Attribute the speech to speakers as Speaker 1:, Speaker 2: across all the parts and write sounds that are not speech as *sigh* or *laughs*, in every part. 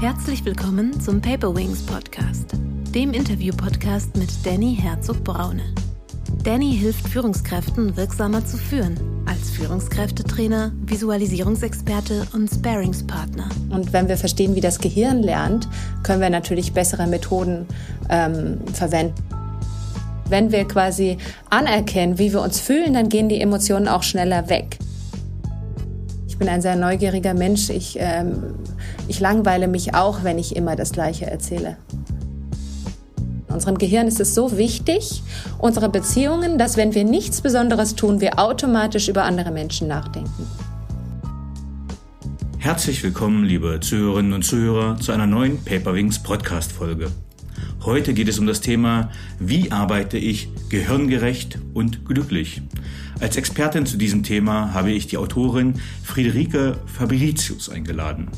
Speaker 1: Herzlich willkommen zum Paper Wings Podcast, dem Interview-Podcast mit Danny Herzog-Braune. Danny hilft Führungskräften wirksamer zu führen, als Führungskräftetrainer, Visualisierungsexperte und Sparingspartner.
Speaker 2: Und wenn wir verstehen, wie das Gehirn lernt, können wir natürlich bessere Methoden ähm, verwenden. Wenn wir quasi anerkennen, wie wir uns fühlen, dann gehen die Emotionen auch schneller weg. Ich bin ein sehr neugieriger Mensch. Ich, ähm, ich langweile mich auch, wenn ich immer das Gleiche erzähle. Unserem Gehirn ist es so wichtig, unsere Beziehungen, dass wenn wir nichts Besonderes tun, wir automatisch über andere Menschen nachdenken.
Speaker 3: Herzlich willkommen, liebe Zuhörerinnen und Zuhörer, zu einer neuen Paperwings Podcast-Folge. Heute geht es um das Thema, wie arbeite ich gehirngerecht und glücklich? Als Expertin zu diesem Thema habe ich die Autorin Friederike Fabricius eingeladen.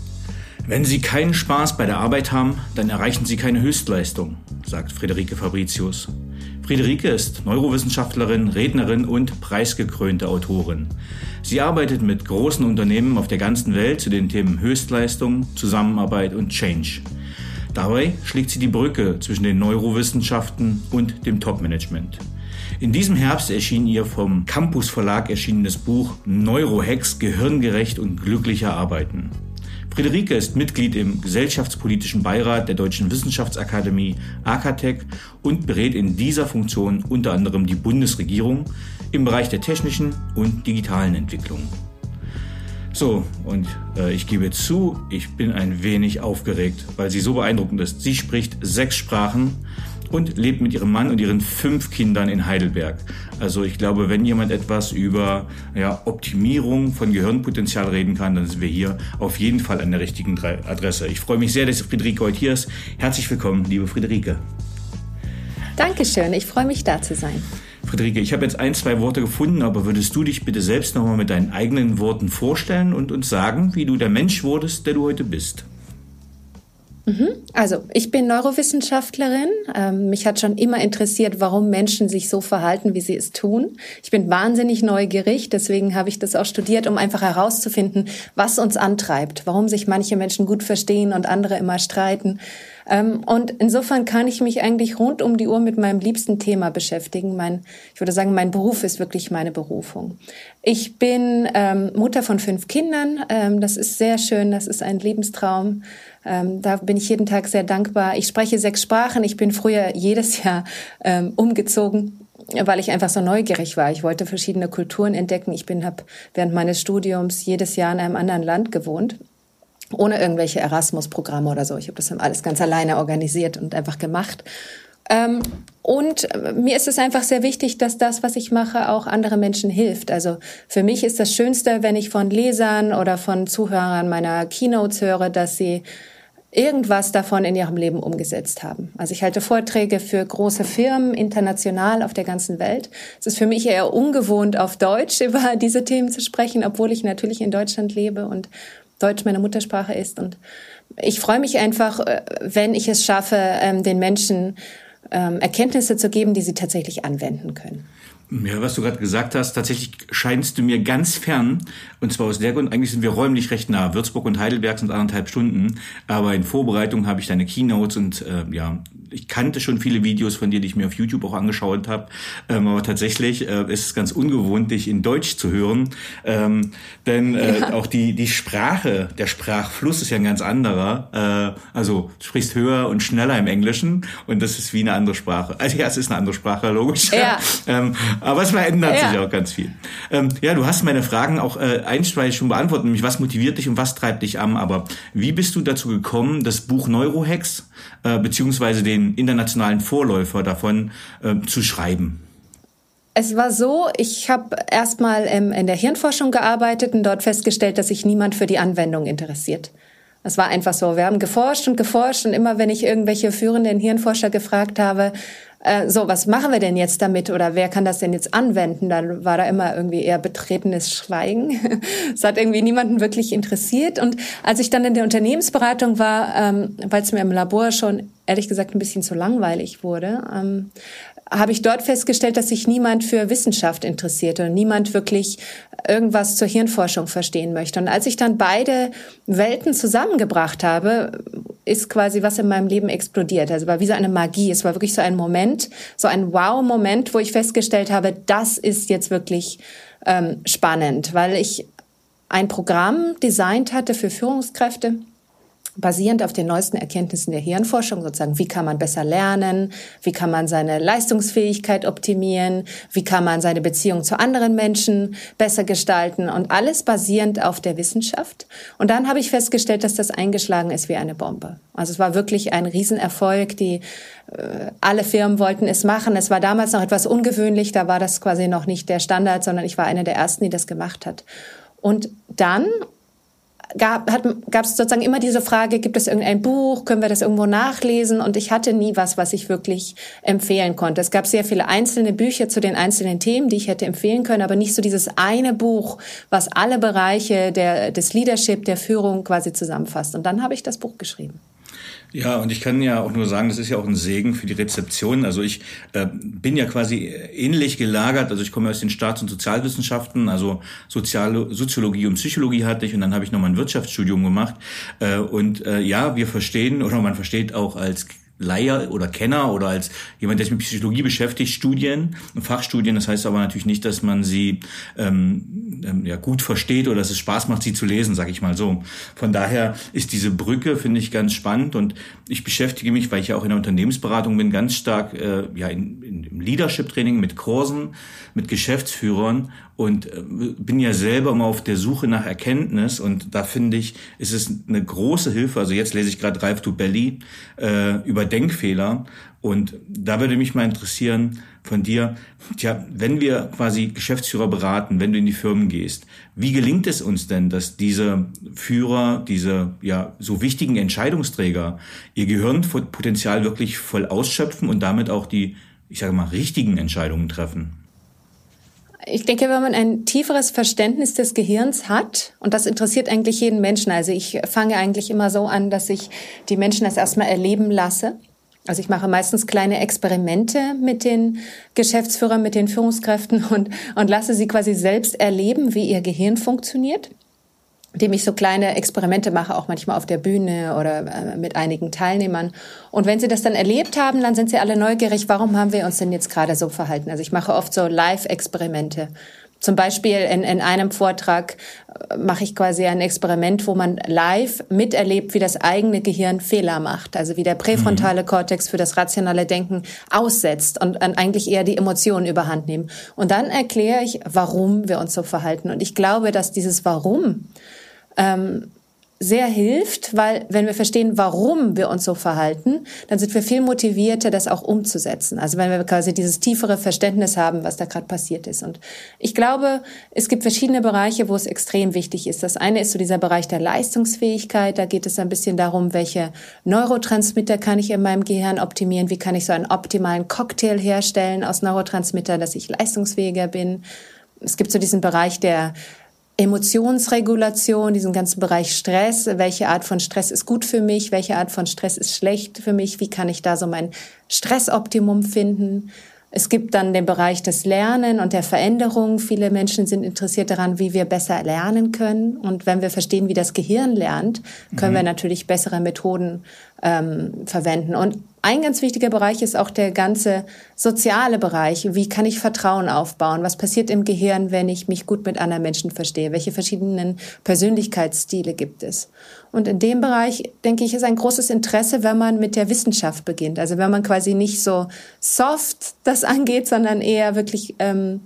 Speaker 3: Wenn Sie keinen Spaß bei der Arbeit haben, dann erreichen Sie keine Höchstleistung, sagt Friederike Fabricius. Friederike ist Neurowissenschaftlerin, Rednerin und preisgekrönte Autorin. Sie arbeitet mit großen Unternehmen auf der ganzen Welt zu den Themen Höchstleistung, Zusammenarbeit und Change. Dabei schlägt sie die Brücke zwischen den Neurowissenschaften und dem Topmanagement. In diesem Herbst erschien ihr vom Campus Verlag erschienenes Buch Neurohacks Gehirngerecht und glücklicher Arbeiten. Friederike ist Mitglied im Gesellschaftspolitischen Beirat der Deutschen Wissenschaftsakademie AKTEC und berät in dieser Funktion unter anderem die Bundesregierung im Bereich der technischen und digitalen Entwicklung. So, und äh, ich gebe zu, ich bin ein wenig aufgeregt, weil sie so beeindruckend ist. Sie spricht sechs Sprachen und lebt mit ihrem Mann und ihren fünf Kindern in Heidelberg. Also ich glaube, wenn jemand etwas über ja, Optimierung von Gehirnpotenzial reden kann, dann sind wir hier auf jeden Fall an der richtigen Adresse. Ich freue mich sehr, dass Friederike heute hier ist. Herzlich willkommen, liebe Friederike.
Speaker 2: Dankeschön, ich freue mich da zu sein.
Speaker 3: Friederike, ich habe jetzt ein, zwei Worte gefunden, aber würdest du dich bitte selbst nochmal mit deinen eigenen Worten vorstellen und uns sagen, wie du der Mensch wurdest, der du heute bist?
Speaker 2: Mhm. Also, ich bin Neurowissenschaftlerin. Ähm, mich hat schon immer interessiert, warum Menschen sich so verhalten, wie sie es tun. Ich bin wahnsinnig neugierig, deswegen habe ich das auch studiert, um einfach herauszufinden, was uns antreibt, warum sich manche Menschen gut verstehen und andere immer streiten. Ähm, und insofern kann ich mich eigentlich rund um die Uhr mit meinem liebsten Thema beschäftigen. Mein, ich würde sagen, mein Beruf ist wirklich meine Berufung. Ich bin ähm, Mutter von fünf Kindern. Ähm, das ist sehr schön. Das ist ein Lebenstraum. Da bin ich jeden Tag sehr dankbar. Ich spreche sechs Sprachen. Ich bin früher jedes Jahr umgezogen weil ich einfach so neugierig war. Ich wollte verschiedene Kulturen entdecken. Ich bin habe während meines Studiums jedes Jahr in einem anderen Land gewohnt ohne irgendwelche Erasmus-Programme oder so. Ich habe das alles ganz alleine organisiert und einfach gemacht. Ähm, und mir ist es einfach sehr wichtig, dass das, was ich mache, auch andere Menschen hilft. Also für mich ist das Schönste, wenn ich von Lesern oder von Zuhörern meiner Keynotes höre, dass sie irgendwas davon in ihrem Leben umgesetzt haben. Also ich halte Vorträge für große Firmen international auf der ganzen Welt. Es ist für mich eher ungewohnt, auf Deutsch *laughs* über diese Themen zu sprechen, obwohl ich natürlich in Deutschland lebe und Deutsch meine Muttersprache ist. Und ich freue mich einfach, äh, wenn ich es schaffe, ähm, den Menschen ähm, Erkenntnisse zu geben, die sie tatsächlich anwenden können.
Speaker 3: Ja, was du gerade gesagt hast, tatsächlich scheinst du mir ganz fern. Und zwar aus der Grund, eigentlich sind wir räumlich recht nah. Würzburg und Heidelberg sind anderthalb Stunden. Aber in Vorbereitung habe ich deine Keynotes und äh, ja, ich kannte schon viele Videos von dir, die ich mir auf YouTube auch angeschaut habe. Ähm, aber tatsächlich äh, ist es ganz ungewohnt, dich in Deutsch zu hören. Ähm, denn äh, ja. auch die, die Sprache, der Sprachfluss ist ja ein ganz anderer. Äh, also du sprichst höher und schneller im Englischen und das ist wie eine andere Sprache. Also ja, es ist eine andere Sprache, logisch. Ja. *laughs* ähm, aber es verändert ja. sich auch ganz viel. Ähm, ja, du hast meine Fragen auch äh, einstweilig schon beantwortet, nämlich was motiviert dich und was treibt dich an. Aber wie bist du dazu gekommen, das Buch Neurohacks äh, beziehungsweise den internationalen Vorläufer davon äh, zu schreiben?
Speaker 2: Es war so, ich habe erstmal ähm, in der Hirnforschung gearbeitet und dort festgestellt, dass sich niemand für die Anwendung interessiert. Es war einfach so. Wir haben geforscht und geforscht und immer wenn ich irgendwelche führenden Hirnforscher gefragt habe, äh, so, was machen wir denn jetzt damit oder wer kann das denn jetzt anwenden? Dann war da immer irgendwie eher betretenes Schweigen. *laughs* Es hat irgendwie niemanden wirklich interessiert. Und als ich dann in der Unternehmensberatung war, ähm, weil es mir im Labor schon ehrlich gesagt ein bisschen zu langweilig wurde, ähm, habe ich dort festgestellt, dass sich niemand für Wissenschaft interessiert und niemand wirklich irgendwas zur Hirnforschung verstehen möchte. Und als ich dann beide Welten zusammengebracht habe, ist quasi was in meinem Leben explodiert. Also war wie so eine Magie. Es war wirklich so ein Moment, so ein Wow-Moment, wo ich festgestellt habe, das ist jetzt wirklich ähm, spannend, weil ich ein Programm designt hatte für Führungskräfte, basierend auf den neuesten Erkenntnissen der Hirnforschung, sozusagen, wie kann man besser lernen, wie kann man seine Leistungsfähigkeit optimieren, wie kann man seine Beziehung zu anderen Menschen besser gestalten und alles basierend auf der Wissenschaft. Und dann habe ich festgestellt, dass das eingeschlagen ist wie eine Bombe. Also es war wirklich ein Riesenerfolg, die äh, alle Firmen wollten es machen. Es war damals noch etwas ungewöhnlich, da war das quasi noch nicht der Standard, sondern ich war eine der ersten, die das gemacht hat. Und dann gab es sozusagen immer diese Frage, gibt es irgendein Buch, können wir das irgendwo nachlesen? Und ich hatte nie was, was ich wirklich empfehlen konnte. Es gab sehr viele einzelne Bücher zu den einzelnen Themen, die ich hätte empfehlen können, aber nicht so dieses eine Buch, was alle Bereiche der, des Leadership, der Führung quasi zusammenfasst. Und dann habe ich das Buch geschrieben.
Speaker 3: Ja, und ich kann ja auch nur sagen, das ist ja auch ein Segen für die Rezeption. Also ich äh, bin ja quasi ähnlich gelagert. Also ich komme aus den Staats- und Sozialwissenschaften, also Sozial Soziologie und Psychologie hatte ich und dann habe ich nochmal ein Wirtschaftsstudium gemacht. Äh, und äh, ja, wir verstehen oder man versteht auch als Laie oder Kenner oder als jemand, der sich mit Psychologie beschäftigt, Studien, Fachstudien. Das heißt aber natürlich nicht, dass man sie ähm, ähm, ja, gut versteht oder dass es Spaß macht, sie zu lesen, sag ich mal so. Von daher ist diese Brücke, finde ich, ganz spannend und ich beschäftige mich, weil ich ja auch in der Unternehmensberatung bin, ganz stark äh, ja, in, in, im Leadership-Training mit Kursen, mit Geschäftsführern und äh, bin ja selber immer auf der Suche nach Erkenntnis und da finde ich, ist es eine große Hilfe. Also jetzt lese ich gerade Drive to Belly äh, über Denkfehler und da würde mich mal interessieren von dir, tja, wenn wir quasi Geschäftsführer beraten, wenn du in die Firmen gehst, wie gelingt es uns denn, dass diese Führer, diese ja so wichtigen Entscheidungsträger ihr Gehirnpotenzial wirklich voll ausschöpfen und damit auch die, ich sage mal, richtigen Entscheidungen treffen?
Speaker 2: Ich denke, wenn man ein tieferes Verständnis des Gehirns hat, und das interessiert eigentlich jeden Menschen, also ich fange eigentlich immer so an, dass ich die Menschen das erstmal erleben lasse. Also ich mache meistens kleine Experimente mit den Geschäftsführern, mit den Führungskräften und, und lasse sie quasi selbst erleben, wie ihr Gehirn funktioniert dem ich so kleine Experimente mache, auch manchmal auf der Bühne oder äh, mit einigen Teilnehmern. Und wenn sie das dann erlebt haben, dann sind sie alle neugierig, warum haben wir uns denn jetzt gerade so verhalten? Also ich mache oft so Live-Experimente. Zum Beispiel in, in einem Vortrag äh, mache ich quasi ein Experiment, wo man live miterlebt, wie das eigene Gehirn Fehler macht. Also wie der präfrontale mhm. Kortex für das rationale Denken aussetzt und eigentlich eher die Emotionen überhand nehmen. Und dann erkläre ich, warum wir uns so verhalten. Und ich glaube, dass dieses Warum ähm, sehr hilft, weil wenn wir verstehen, warum wir uns so verhalten, dann sind wir viel motivierter, das auch umzusetzen. Also wenn wir quasi dieses tiefere Verständnis haben, was da gerade passiert ist. Und ich glaube, es gibt verschiedene Bereiche, wo es extrem wichtig ist. Das eine ist so dieser Bereich der Leistungsfähigkeit. Da geht es ein bisschen darum, welche Neurotransmitter kann ich in meinem Gehirn optimieren? Wie kann ich so einen optimalen Cocktail herstellen aus Neurotransmitter, dass ich leistungsfähiger bin? Es gibt so diesen Bereich der Emotionsregulation, diesen ganzen Bereich Stress. Welche Art von Stress ist gut für mich? Welche Art von Stress ist schlecht für mich? Wie kann ich da so mein Stressoptimum finden? Es gibt dann den Bereich des Lernen und der Veränderung. Viele Menschen sind interessiert daran, wie wir besser lernen können. Und wenn wir verstehen, wie das Gehirn lernt, können mhm. wir natürlich bessere Methoden ähm, verwenden. Und ein ganz wichtiger Bereich ist auch der ganze soziale Bereich. Wie kann ich Vertrauen aufbauen? Was passiert im Gehirn, wenn ich mich gut mit anderen Menschen verstehe? Welche verschiedenen Persönlichkeitsstile gibt es? Und in dem Bereich, denke ich, ist ein großes Interesse, wenn man mit der Wissenschaft beginnt. Also wenn man quasi nicht so soft das *laughs* angeht, sondern eher wirklich ähm,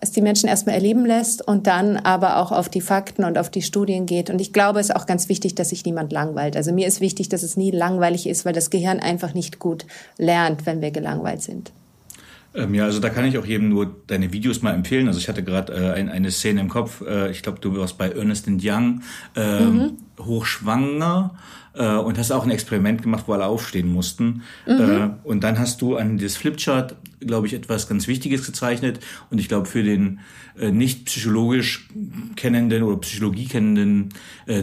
Speaker 2: es die Menschen erstmal erleben lässt und dann aber auch auf die Fakten und auf die Studien geht. Und ich glaube, es ist auch ganz wichtig, dass sich niemand langweilt. Also mir ist wichtig, dass es nie langweilig ist, weil das Gehirn einfach nicht gut lernt, wenn wir gelangweilt sind.
Speaker 3: Ähm, ja, also da kann ich auch jedem nur deine Videos mal empfehlen. Also ich hatte gerade äh, ein, eine Szene im Kopf. Äh, ich glaube, du warst bei Ernest Young äh, mhm. hochschwanger äh, und hast auch ein Experiment gemacht, wo alle aufstehen mussten. Mhm. Äh, und dann hast du an das Flipchart, glaube ich, etwas ganz Wichtiges gezeichnet. Und ich glaube, für den äh, nicht psychologisch kennenden oder Psychologie kennenden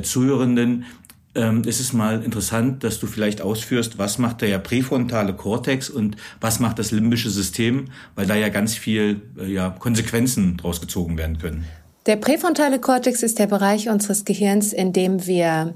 Speaker 3: Zuhörenden ähm, ist es mal interessant, dass du vielleicht ausführst, was macht der präfrontale Kortex und was macht das limbische System, weil da ja ganz viel äh, ja, Konsequenzen draus gezogen werden können.
Speaker 2: Der präfrontale Kortex ist der Bereich unseres Gehirns, in dem wir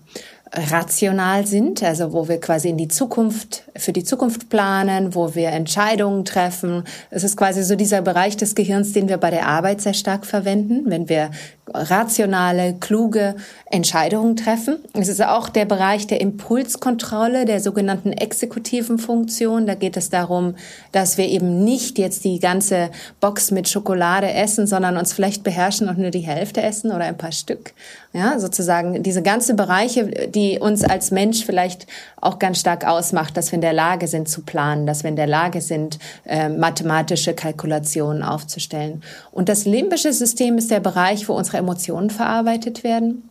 Speaker 2: rational sind, also wo wir quasi in die Zukunft, für die Zukunft planen, wo wir Entscheidungen treffen. Es ist quasi so dieser Bereich des Gehirns, den wir bei der Arbeit sehr stark verwenden, wenn wir rationale, kluge Entscheidungen treffen. Es ist auch der Bereich der Impulskontrolle, der sogenannten exekutiven Funktion. Da geht es darum, dass wir eben nicht jetzt die ganze Box mit Schokolade essen, sondern uns vielleicht beherrschen und nur die Hälfte essen oder ein paar Stück. Ja, sozusagen diese ganze Bereiche, die uns als Mensch vielleicht auch ganz stark ausmacht, dass wir in der Lage sind zu planen, dass wir in der Lage sind, äh, mathematische Kalkulationen aufzustellen. Und das limbische System ist der Bereich, wo unsere Emotionen verarbeitet werden.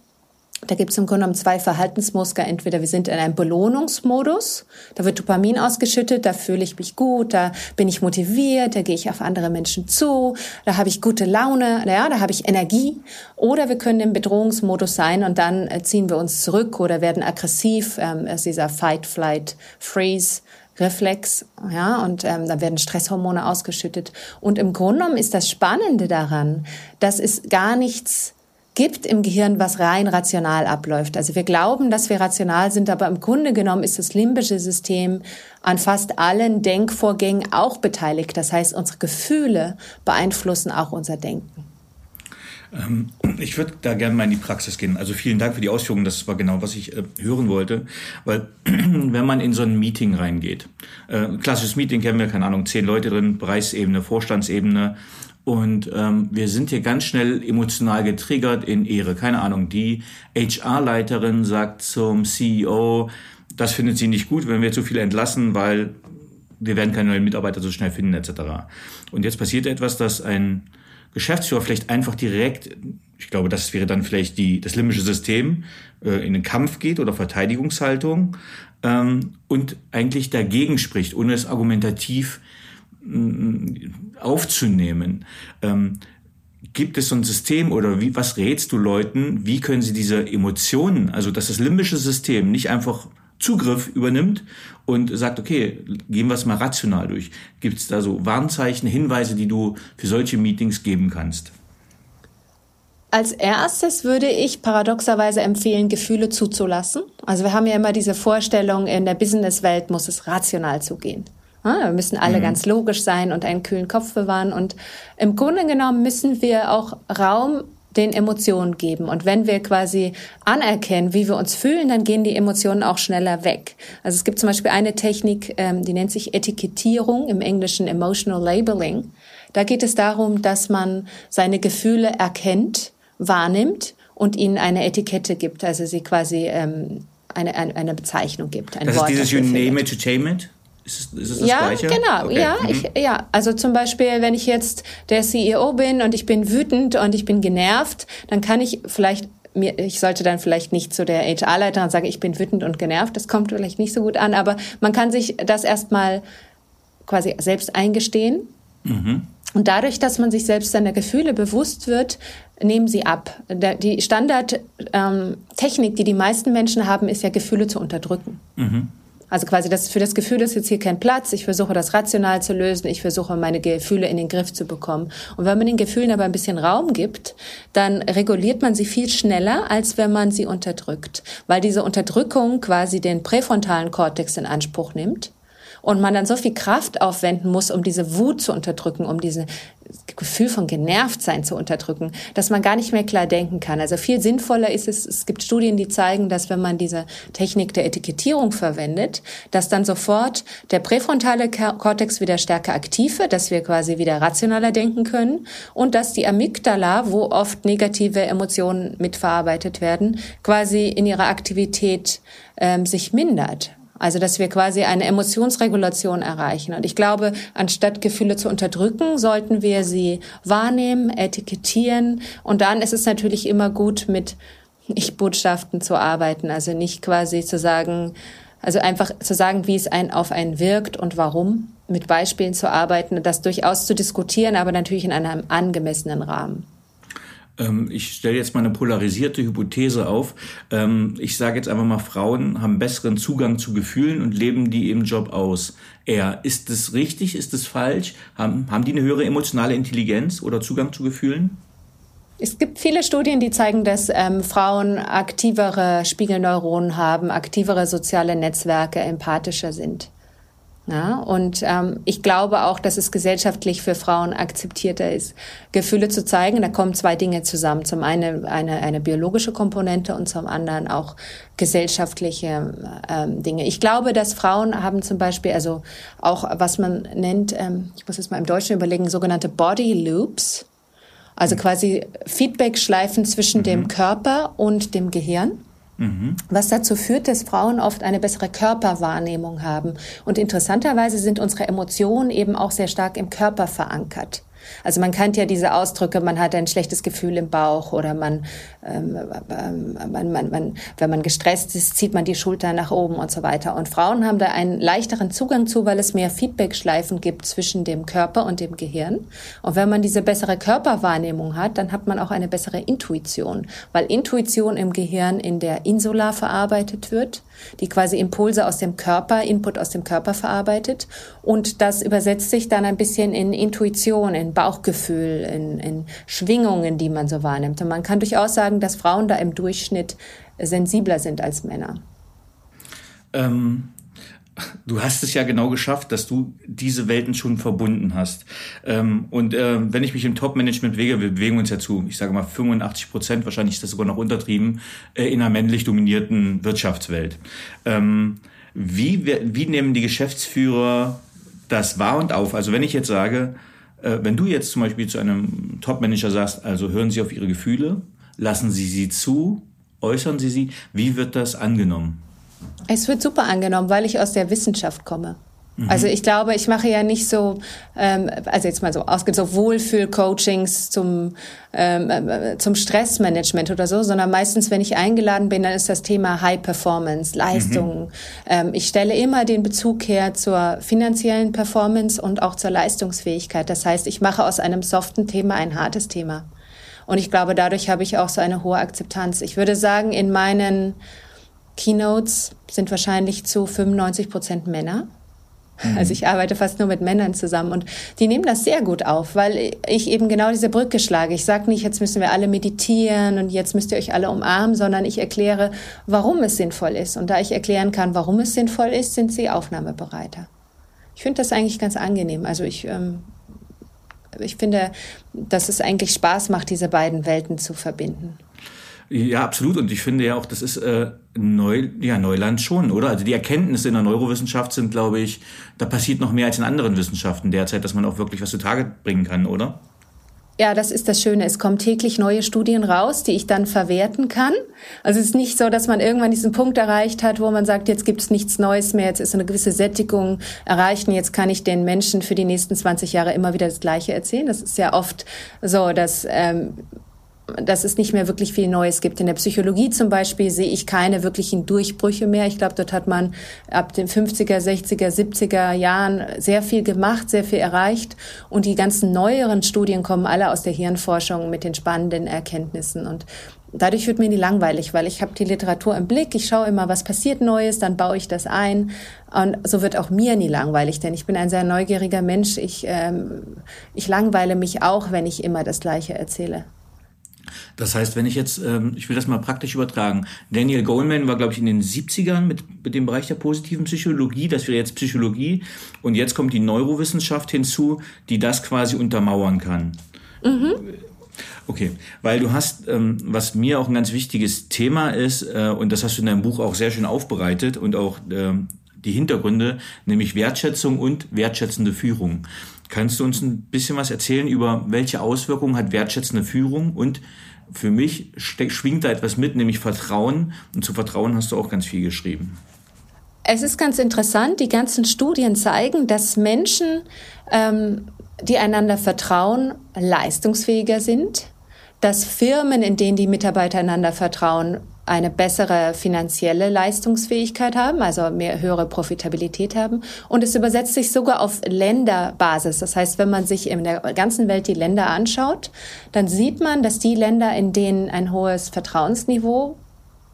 Speaker 2: Da gibt es im Grunde genommen zwei Verhaltensmuster. Entweder wir sind in einem Belohnungsmodus, da wird Dopamin ausgeschüttet, da fühle ich mich gut, da bin ich motiviert, da gehe ich auf andere Menschen zu, da habe ich gute Laune, ja, da habe ich Energie. Oder wir können im Bedrohungsmodus sein und dann äh, ziehen wir uns zurück oder werden aggressiv. Ähm, ist dieser Fight, Flight, Freeze. Reflex, ja, und ähm, da werden Stresshormone ausgeschüttet. Und im Grunde genommen ist das Spannende daran, dass es gar nichts gibt im Gehirn, was rein rational abläuft. Also wir glauben, dass wir rational sind, aber im Grunde genommen ist das limbische System an fast allen Denkvorgängen auch beteiligt. Das heißt, unsere Gefühle beeinflussen auch unser Denken.
Speaker 3: Ähm, ich würde da gerne mal in die Praxis gehen. Also vielen Dank für die Ausführungen. Das war genau, was ich äh, hören wollte. Weil *clears throat* wenn man in so ein Meeting reingeht, äh, klassisches Meeting kennen wir, keine Ahnung, zehn Leute drin, Bereichsebene, Vorstandsebene, und ähm, wir sind hier ganz schnell emotional getriggert in Ehre. Keine Ahnung, die HR-Leiterin sagt zum CEO, das findet sie nicht gut, wenn wir zu viele entlassen, weil wir werden keine neuen Mitarbeiter so schnell finden, etc. Und jetzt passiert etwas, dass ein Geschäftsführer vielleicht einfach direkt, ich glaube, das wäre dann vielleicht die, das limbische System, äh, in den Kampf geht oder Verteidigungshaltung ähm, und eigentlich dagegen spricht, ohne es argumentativ aufzunehmen. Ähm, gibt es so ein System oder wie, was rätst du Leuten, wie können sie diese Emotionen, also dass das limbische System nicht einfach Zugriff übernimmt und sagt, okay, gehen wir es mal rational durch. Gibt es da so Warnzeichen, Hinweise, die du für solche Meetings geben kannst?
Speaker 2: Als erstes würde ich paradoxerweise empfehlen, Gefühle zuzulassen. Also wir haben ja immer diese Vorstellung, in der Businesswelt muss es rational zugehen. Wir müssen alle mhm. ganz logisch sein und einen kühlen Kopf bewahren. Und im Grunde genommen müssen wir auch Raum den Emotionen geben. Und wenn wir quasi anerkennen, wie wir uns fühlen, dann gehen die Emotionen auch schneller weg. Also es gibt zum Beispiel eine Technik, ähm, die nennt sich Etikettierung, im Englischen Emotional Labeling. Da geht es darum, dass man seine Gefühle erkennt, wahrnimmt und ihnen eine Etikette gibt, also sie quasi ähm, eine, eine, eine Bezeichnung gibt.
Speaker 3: Ein das Wort ist dieses You name it, to tame it?
Speaker 2: Ist es, ist es das ja, Gleiche? genau. Okay. Ja, mhm. ich, ja, also zum Beispiel, wenn ich jetzt der CEO bin und ich bin wütend und ich bin genervt, dann kann ich vielleicht mir, ich sollte dann vielleicht nicht zu der HR-Leiterin sagen, ich bin wütend und genervt. Das kommt vielleicht nicht so gut an, aber man kann sich das erstmal quasi selbst eingestehen. Mhm. Und dadurch, dass man sich selbst seiner Gefühle bewusst wird, nehmen sie ab. Die Standardtechnik, ähm, die die meisten Menschen haben, ist ja Gefühle zu unterdrücken. Mhm. Also quasi das, für das Gefühl ist jetzt hier kein Platz. Ich versuche das rational zu lösen. Ich versuche meine Gefühle in den Griff zu bekommen. Und wenn man den Gefühlen aber ein bisschen Raum gibt, dann reguliert man sie viel schneller, als wenn man sie unterdrückt. Weil diese Unterdrückung quasi den präfrontalen Kortex in Anspruch nimmt und man dann so viel Kraft aufwenden muss, um diese Wut zu unterdrücken, um diese Gefühl von Genervtsein zu unterdrücken, dass man gar nicht mehr klar denken kann. Also viel sinnvoller ist es, es gibt Studien, die zeigen, dass wenn man diese Technik der Etikettierung verwendet, dass dann sofort der präfrontale Kortex wieder stärker aktiv wird, dass wir quasi wieder rationaler denken können und dass die Amygdala, wo oft negative Emotionen mitverarbeitet werden, quasi in ihrer Aktivität ähm, sich mindert. Also, dass wir quasi eine Emotionsregulation erreichen. Und ich glaube, anstatt Gefühle zu unterdrücken, sollten wir sie wahrnehmen, etikettieren. Und dann ist es natürlich immer gut, mit Ich-Botschaften zu arbeiten. Also nicht quasi zu sagen, also einfach zu sagen, wie es ein, auf einen wirkt und warum, mit Beispielen zu arbeiten, das durchaus zu diskutieren, aber natürlich in einem angemessenen Rahmen.
Speaker 3: Ähm, ich stelle jetzt mal eine polarisierte Hypothese auf. Ähm, ich sage jetzt einfach mal, Frauen haben besseren Zugang zu Gefühlen und leben die im Job aus. Er, ist das richtig? Ist das falsch? Haben, haben die eine höhere emotionale Intelligenz oder Zugang zu Gefühlen?
Speaker 2: Es gibt viele Studien, die zeigen, dass ähm, Frauen aktivere Spiegelneuronen haben, aktivere soziale Netzwerke, empathischer sind. Ja, und ähm, ich glaube auch, dass es gesellschaftlich für Frauen akzeptierter ist, Gefühle zu zeigen. Da kommen zwei Dinge zusammen. Zum einen eine, eine biologische Komponente und zum anderen auch gesellschaftliche ähm, Dinge. Ich glaube, dass Frauen haben zum Beispiel, also auch was man nennt, ähm, ich muss jetzt mal im Deutschen überlegen, sogenannte Body Loops. Also mhm. quasi Feedback-Schleifen zwischen mhm. dem Körper und dem Gehirn. Was dazu führt, dass Frauen oft eine bessere Körperwahrnehmung haben. Und interessanterweise sind unsere Emotionen eben auch sehr stark im Körper verankert. Also man kennt ja diese Ausdrücke, man hat ein schlechtes Gefühl im Bauch oder man, ähm, man, man, man, wenn man gestresst ist, zieht man die Schulter nach oben und so weiter. Und Frauen haben da einen leichteren Zugang zu, weil es mehr Feedbackschleifen gibt zwischen dem Körper und dem Gehirn. Und wenn man diese bessere Körperwahrnehmung hat, dann hat man auch eine bessere Intuition, weil Intuition im Gehirn in der Insula verarbeitet wird die quasi Impulse aus dem Körper, Input aus dem Körper verarbeitet. Und das übersetzt sich dann ein bisschen in Intuition, in Bauchgefühl, in, in Schwingungen, die man so wahrnimmt. Und man kann durchaus sagen, dass Frauen da im Durchschnitt sensibler sind als Männer.
Speaker 3: Ähm, du hast es ja genau geschafft, dass du diese Welten schon verbunden hast. Ähm, und äh, wenn ich mich im Top-Management bewege, wir bewegen uns ja zu, ich sage mal 85 Prozent, wahrscheinlich ist das sogar noch untertrieben, äh, in einer männlich dominierten Wirtschaftswelt. Ähm, wie, wie nehmen die Geschäftsführer das wahr und auf? Also wenn ich jetzt sage, äh, wenn du jetzt zum Beispiel zu einem Top-Manager sagst, also hören Sie auf Ihre Gefühle, lassen Sie sie zu, äußern Sie sie, wie wird das angenommen?
Speaker 2: Es wird super angenommen, weil ich aus der Wissenschaft komme. Mhm. Also ich glaube, ich mache ja nicht so, ähm, also jetzt mal so ausgeht so Wohlfühl-Coachings zum ähm, äh, zum Stressmanagement oder so, sondern meistens, wenn ich eingeladen bin, dann ist das Thema High Performance, Leistung. Mhm. Ähm, ich stelle immer den Bezug her zur finanziellen Performance und auch zur Leistungsfähigkeit. Das heißt, ich mache aus einem soften Thema ein hartes Thema. Und ich glaube, dadurch habe ich auch so eine hohe Akzeptanz. Ich würde sagen, in meinen Keynotes sind wahrscheinlich zu 95 Prozent Männer. Mhm. Also ich arbeite fast nur mit Männern zusammen und die nehmen das sehr gut auf, weil ich eben genau diese Brücke schlage. Ich sage nicht, jetzt müssen wir alle meditieren und jetzt müsst ihr euch alle umarmen, sondern ich erkläre, warum es sinnvoll ist. Und da ich erklären kann, warum es sinnvoll ist, sind sie aufnahmebereiter. Ich finde das eigentlich ganz angenehm. Also ich, ähm, ich finde, dass es eigentlich Spaß macht, diese beiden Welten zu verbinden.
Speaker 3: Ja, absolut. Und ich finde ja auch, das ist äh, Neu, ja, Neuland schon, oder? Also die Erkenntnisse in der Neurowissenschaft sind, glaube ich, da passiert noch mehr als in anderen Wissenschaften derzeit, dass man auch wirklich was zutage bringen kann, oder?
Speaker 2: Ja, das ist das Schöne. Es kommen täglich neue Studien raus, die ich dann verwerten kann. Also es ist nicht so, dass man irgendwann diesen Punkt erreicht hat, wo man sagt, jetzt gibt es nichts Neues mehr, jetzt ist eine gewisse Sättigung erreicht und jetzt kann ich den Menschen für die nächsten 20 Jahre immer wieder das Gleiche erzählen. Das ist ja oft so, dass ähm, dass es nicht mehr wirklich viel Neues gibt. In der Psychologie zum Beispiel sehe ich keine wirklichen Durchbrüche mehr. Ich glaube, dort hat man ab den 50er, 60er, 70er Jahren sehr viel gemacht, sehr viel erreicht. Und die ganzen neueren Studien kommen alle aus der Hirnforschung mit den spannenden Erkenntnissen. Und dadurch wird mir nie langweilig, weil ich habe die Literatur im Blick, ich schaue immer, was passiert Neues, dann baue ich das ein. Und so wird auch mir nie langweilig, denn ich bin ein sehr neugieriger Mensch. Ich, ähm, ich langweile mich auch, wenn ich immer das Gleiche erzähle.
Speaker 3: Das heißt, wenn ich jetzt, ähm, ich will das mal praktisch übertragen, Daniel Goleman war, glaube ich, in den 70ern mit, mit dem Bereich der positiven Psychologie, das wäre jetzt Psychologie, und jetzt kommt die Neurowissenschaft hinzu, die das quasi untermauern kann. Mhm. Okay, weil du hast, ähm, was mir auch ein ganz wichtiges Thema ist, äh, und das hast du in deinem Buch auch sehr schön aufbereitet und auch äh, die Hintergründe, nämlich Wertschätzung und wertschätzende Führung. Kannst du uns ein bisschen was erzählen über welche Auswirkungen hat wertschätzende Führung und für mich schwingt da etwas mit, nämlich Vertrauen. Und zu Vertrauen hast du auch ganz viel geschrieben.
Speaker 2: Es ist ganz interessant, die ganzen Studien zeigen, dass Menschen, ähm, die einander vertrauen, leistungsfähiger sind, dass Firmen, in denen die Mitarbeiter einander vertrauen, eine bessere finanzielle Leistungsfähigkeit haben, also mehr höhere Profitabilität haben. Und es übersetzt sich sogar auf Länderbasis. Das heißt, wenn man sich in der ganzen Welt die Länder anschaut, dann sieht man, dass die Länder, in denen ein hohes Vertrauensniveau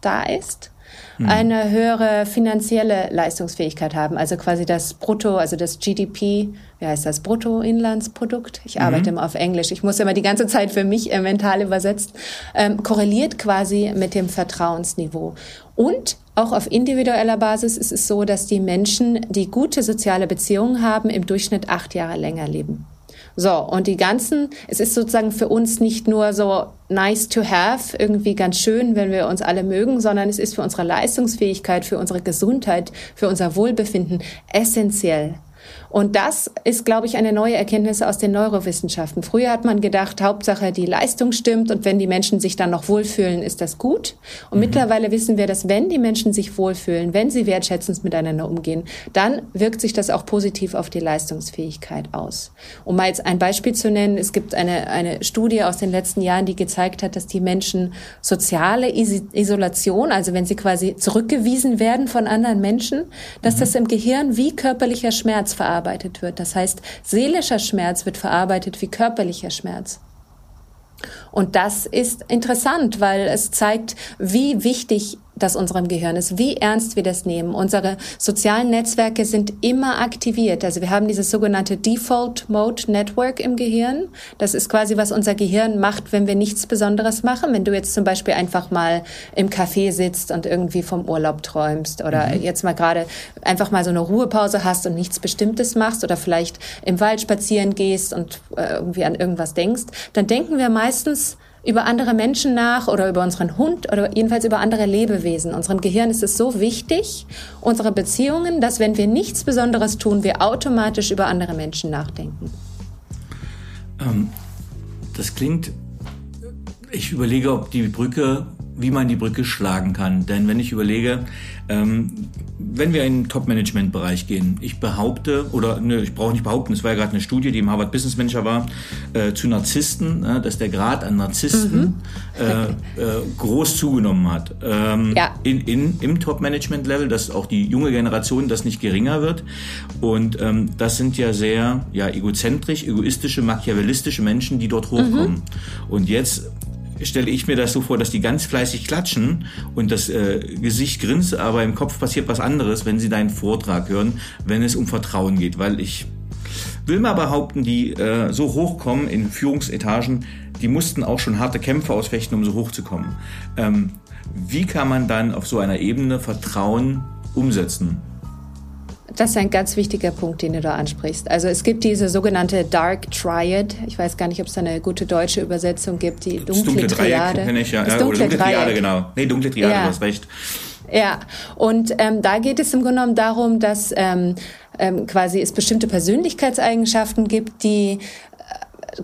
Speaker 2: da ist, mhm. eine höhere finanzielle Leistungsfähigkeit haben. Also quasi das Brutto, also das GDP, wie heißt das, Bruttoinlandsprodukt? Ich mhm. arbeite immer auf Englisch. Ich muss immer die ganze Zeit für mich äh, mental übersetzt, ähm, korreliert quasi mit dem Vertrauensniveau. Und auch auf individueller Basis ist es so, dass die Menschen, die gute soziale Beziehungen haben, im Durchschnitt acht Jahre länger leben. So, und die ganzen, es ist sozusagen für uns nicht nur so nice to have, irgendwie ganz schön, wenn wir uns alle mögen, sondern es ist für unsere Leistungsfähigkeit, für unsere Gesundheit, für unser Wohlbefinden essentiell. Und das ist, glaube ich, eine neue Erkenntnis aus den Neurowissenschaften. Früher hat man gedacht, Hauptsache die Leistung stimmt und wenn die Menschen sich dann noch wohlfühlen, ist das gut. Und mhm. mittlerweile wissen wir, dass wenn die Menschen sich wohlfühlen, wenn sie wertschätzend miteinander umgehen, dann wirkt sich das auch positiv auf die Leistungsfähigkeit aus. Um mal jetzt ein Beispiel zu nennen, es gibt eine, eine Studie aus den letzten Jahren, die gezeigt hat, dass die Menschen soziale Isolation, also wenn sie quasi zurückgewiesen werden von anderen Menschen, dass mhm. das im Gehirn wie körperlicher Schmerz verarbeitet wird. Das heißt, seelischer Schmerz wird verarbeitet wie körperlicher Schmerz. Und das ist interessant, weil es zeigt, wie wichtig das unserem Gehirn ist, wie ernst wir das nehmen. Unsere sozialen Netzwerke sind immer aktiviert. Also wir haben dieses sogenannte Default Mode Network im Gehirn. Das ist quasi, was unser Gehirn macht, wenn wir nichts Besonderes machen. Wenn du jetzt zum Beispiel einfach mal im Café sitzt und irgendwie vom Urlaub träumst oder mhm. jetzt mal gerade einfach mal so eine Ruhepause hast und nichts Bestimmtes machst oder vielleicht im Wald spazieren gehst und äh, irgendwie an irgendwas denkst, dann denken wir meistens, über andere Menschen nach oder über unseren Hund oder jedenfalls über andere Lebewesen. Unserem Gehirn ist es so wichtig, unsere Beziehungen, dass wenn wir nichts Besonderes tun, wir automatisch über andere Menschen nachdenken.
Speaker 3: Ähm, das klingt, ich überlege, ob die Brücke wie man die Brücke schlagen kann. Denn wenn ich überlege, ähm, wenn wir in den Top-Management-Bereich gehen, ich behaupte, oder ne, ich brauche nicht behaupten, es war ja gerade eine Studie, die im Harvard Business Manager war, äh, zu Narzissten, äh, dass der Grad an Narzissten mhm. äh, äh, groß zugenommen hat. Ähm, ja. in, in, Im Top-Management-Level, dass auch die junge Generation das nicht geringer wird. Und ähm, das sind ja sehr ja, egozentrisch, egoistische, machiavellistische Menschen, die dort hochkommen. Mhm. Und jetzt stelle ich mir das so vor, dass die ganz fleißig klatschen und das äh, Gesicht grinst, aber im Kopf passiert was anderes, wenn sie deinen Vortrag hören, wenn es um Vertrauen geht. Weil ich will mal behaupten, die äh, so hochkommen in Führungsetagen, die mussten auch schon harte Kämpfe ausfechten, um so hochzukommen. Ähm, wie kann man dann auf so einer Ebene Vertrauen umsetzen?
Speaker 2: Das ist ein ganz wichtiger Punkt, den du da ansprichst. Also es gibt diese sogenannte Dark Triad. Ich weiß gar nicht, ob es da eine gute deutsche Übersetzung gibt. Die dunkle, dunkle Triade.
Speaker 3: Dreieck ich ja. Das dunkle Triade, genau. Nee, dunkle Triade, ja. du hast recht.
Speaker 2: Ja, und ähm, da geht es im Grunde genommen darum, dass ähm, ähm, quasi es bestimmte Persönlichkeitseigenschaften gibt, die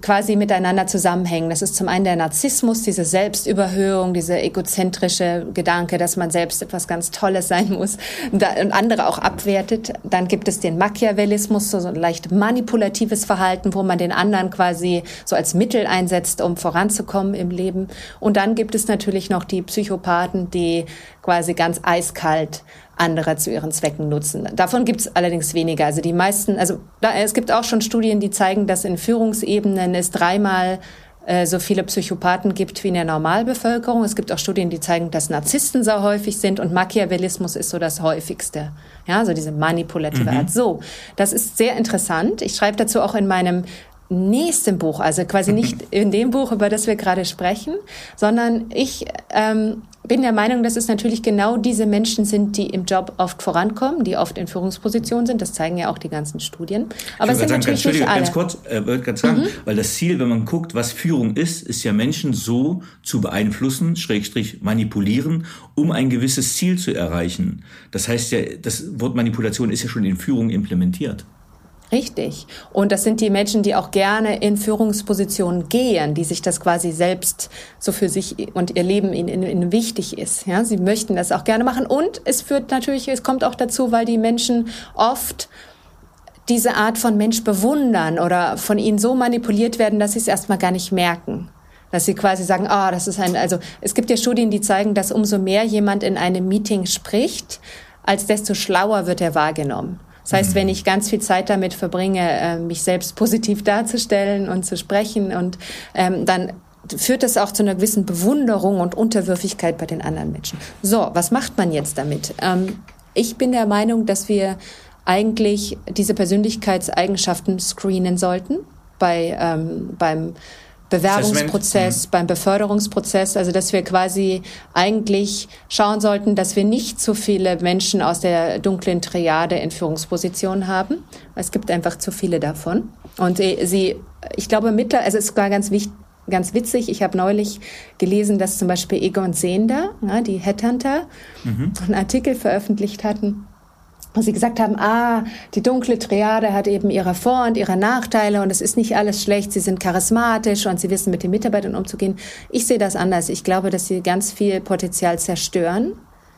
Speaker 2: quasi miteinander zusammenhängen. Das ist zum einen der Narzissmus, diese Selbstüberhöhung, dieser egozentrische Gedanke, dass man selbst etwas ganz Tolles sein muss und andere auch abwertet. Dann gibt es den Machiavellismus, so ein leicht manipulatives Verhalten, wo man den anderen quasi so als Mittel einsetzt, um voranzukommen im Leben. Und dann gibt es natürlich noch die Psychopathen, die quasi ganz eiskalt andere zu ihren Zwecken nutzen. Davon gibt es allerdings weniger. Also die meisten, also da, es gibt auch schon Studien, die zeigen, dass in Führungsebenen es dreimal äh, so viele Psychopathen gibt wie in der Normalbevölkerung. Es gibt auch Studien, die zeigen, dass Narzissten so häufig sind und Machiavellismus ist so das häufigste. Ja, so diese manipulative mhm. Art. So, das ist sehr interessant. Ich schreibe dazu auch in meinem nächsten Buch, also quasi nicht in dem Buch, über das wir gerade sprechen, sondern ich ähm, bin der Meinung, dass es natürlich genau diese Menschen sind, die im Job oft vorankommen, die oft in Führungspositionen sind. Das zeigen ja auch die ganzen Studien. Aber es sind sagen, natürlich nicht alle.
Speaker 3: Ganz kurz, äh, wollte gerade sagen, mhm. weil das Ziel, wenn man guckt, was Führung ist, ist ja Menschen so zu beeinflussen, Schrägstrich manipulieren, um ein gewisses Ziel zu erreichen. Das heißt ja, das Wort Manipulation ist ja schon in Führung implementiert.
Speaker 2: Richtig. Und das sind die Menschen, die auch gerne in Führungspositionen gehen, die sich das quasi selbst so für sich und ihr Leben ihnen, ihnen wichtig ist. Ja, sie möchten das auch gerne machen. Und es führt natürlich, es kommt auch dazu, weil die Menschen oft diese Art von Mensch bewundern oder von ihnen so manipuliert werden, dass sie es erstmal gar nicht merken. Dass sie quasi sagen, ah, oh, das ist ein, also es gibt ja Studien, die zeigen, dass umso mehr jemand in einem Meeting spricht, als desto schlauer wird er wahrgenommen. Das heißt, wenn ich ganz viel Zeit damit verbringe, äh, mich selbst positiv *laughs* darzustellen und zu sprechen und ähm, dann führt das auch zu einer gewissen Bewunderung und Unterwürfigkeit bei den anderen Menschen. So, was macht man jetzt damit? Ähm, ich bin der Meinung, dass wir eigentlich diese Persönlichkeitseigenschaften screenen sollten bei, ähm, beim Bewerbungsprozess, beim Beförderungsprozess, also dass wir quasi eigentlich schauen sollten, dass wir nicht zu viele Menschen aus der dunklen Triade in Führungspositionen haben. Es gibt einfach zu viele davon. Und sie, ich glaube, mittler, also es war ganz wichtig, ganz witzig. Ich habe neulich gelesen, dass zum Beispiel Egon Sehnder, ja, die Headhunter, mhm. einen Artikel veröffentlicht hatten, wo sie gesagt haben, ah, die dunkle Triade hat eben ihre Vor- und ihre Nachteile und es ist nicht alles schlecht, sie sind charismatisch und sie wissen mit den Mitarbeitern umzugehen. Ich sehe das anders. Ich glaube, dass sie ganz viel Potenzial zerstören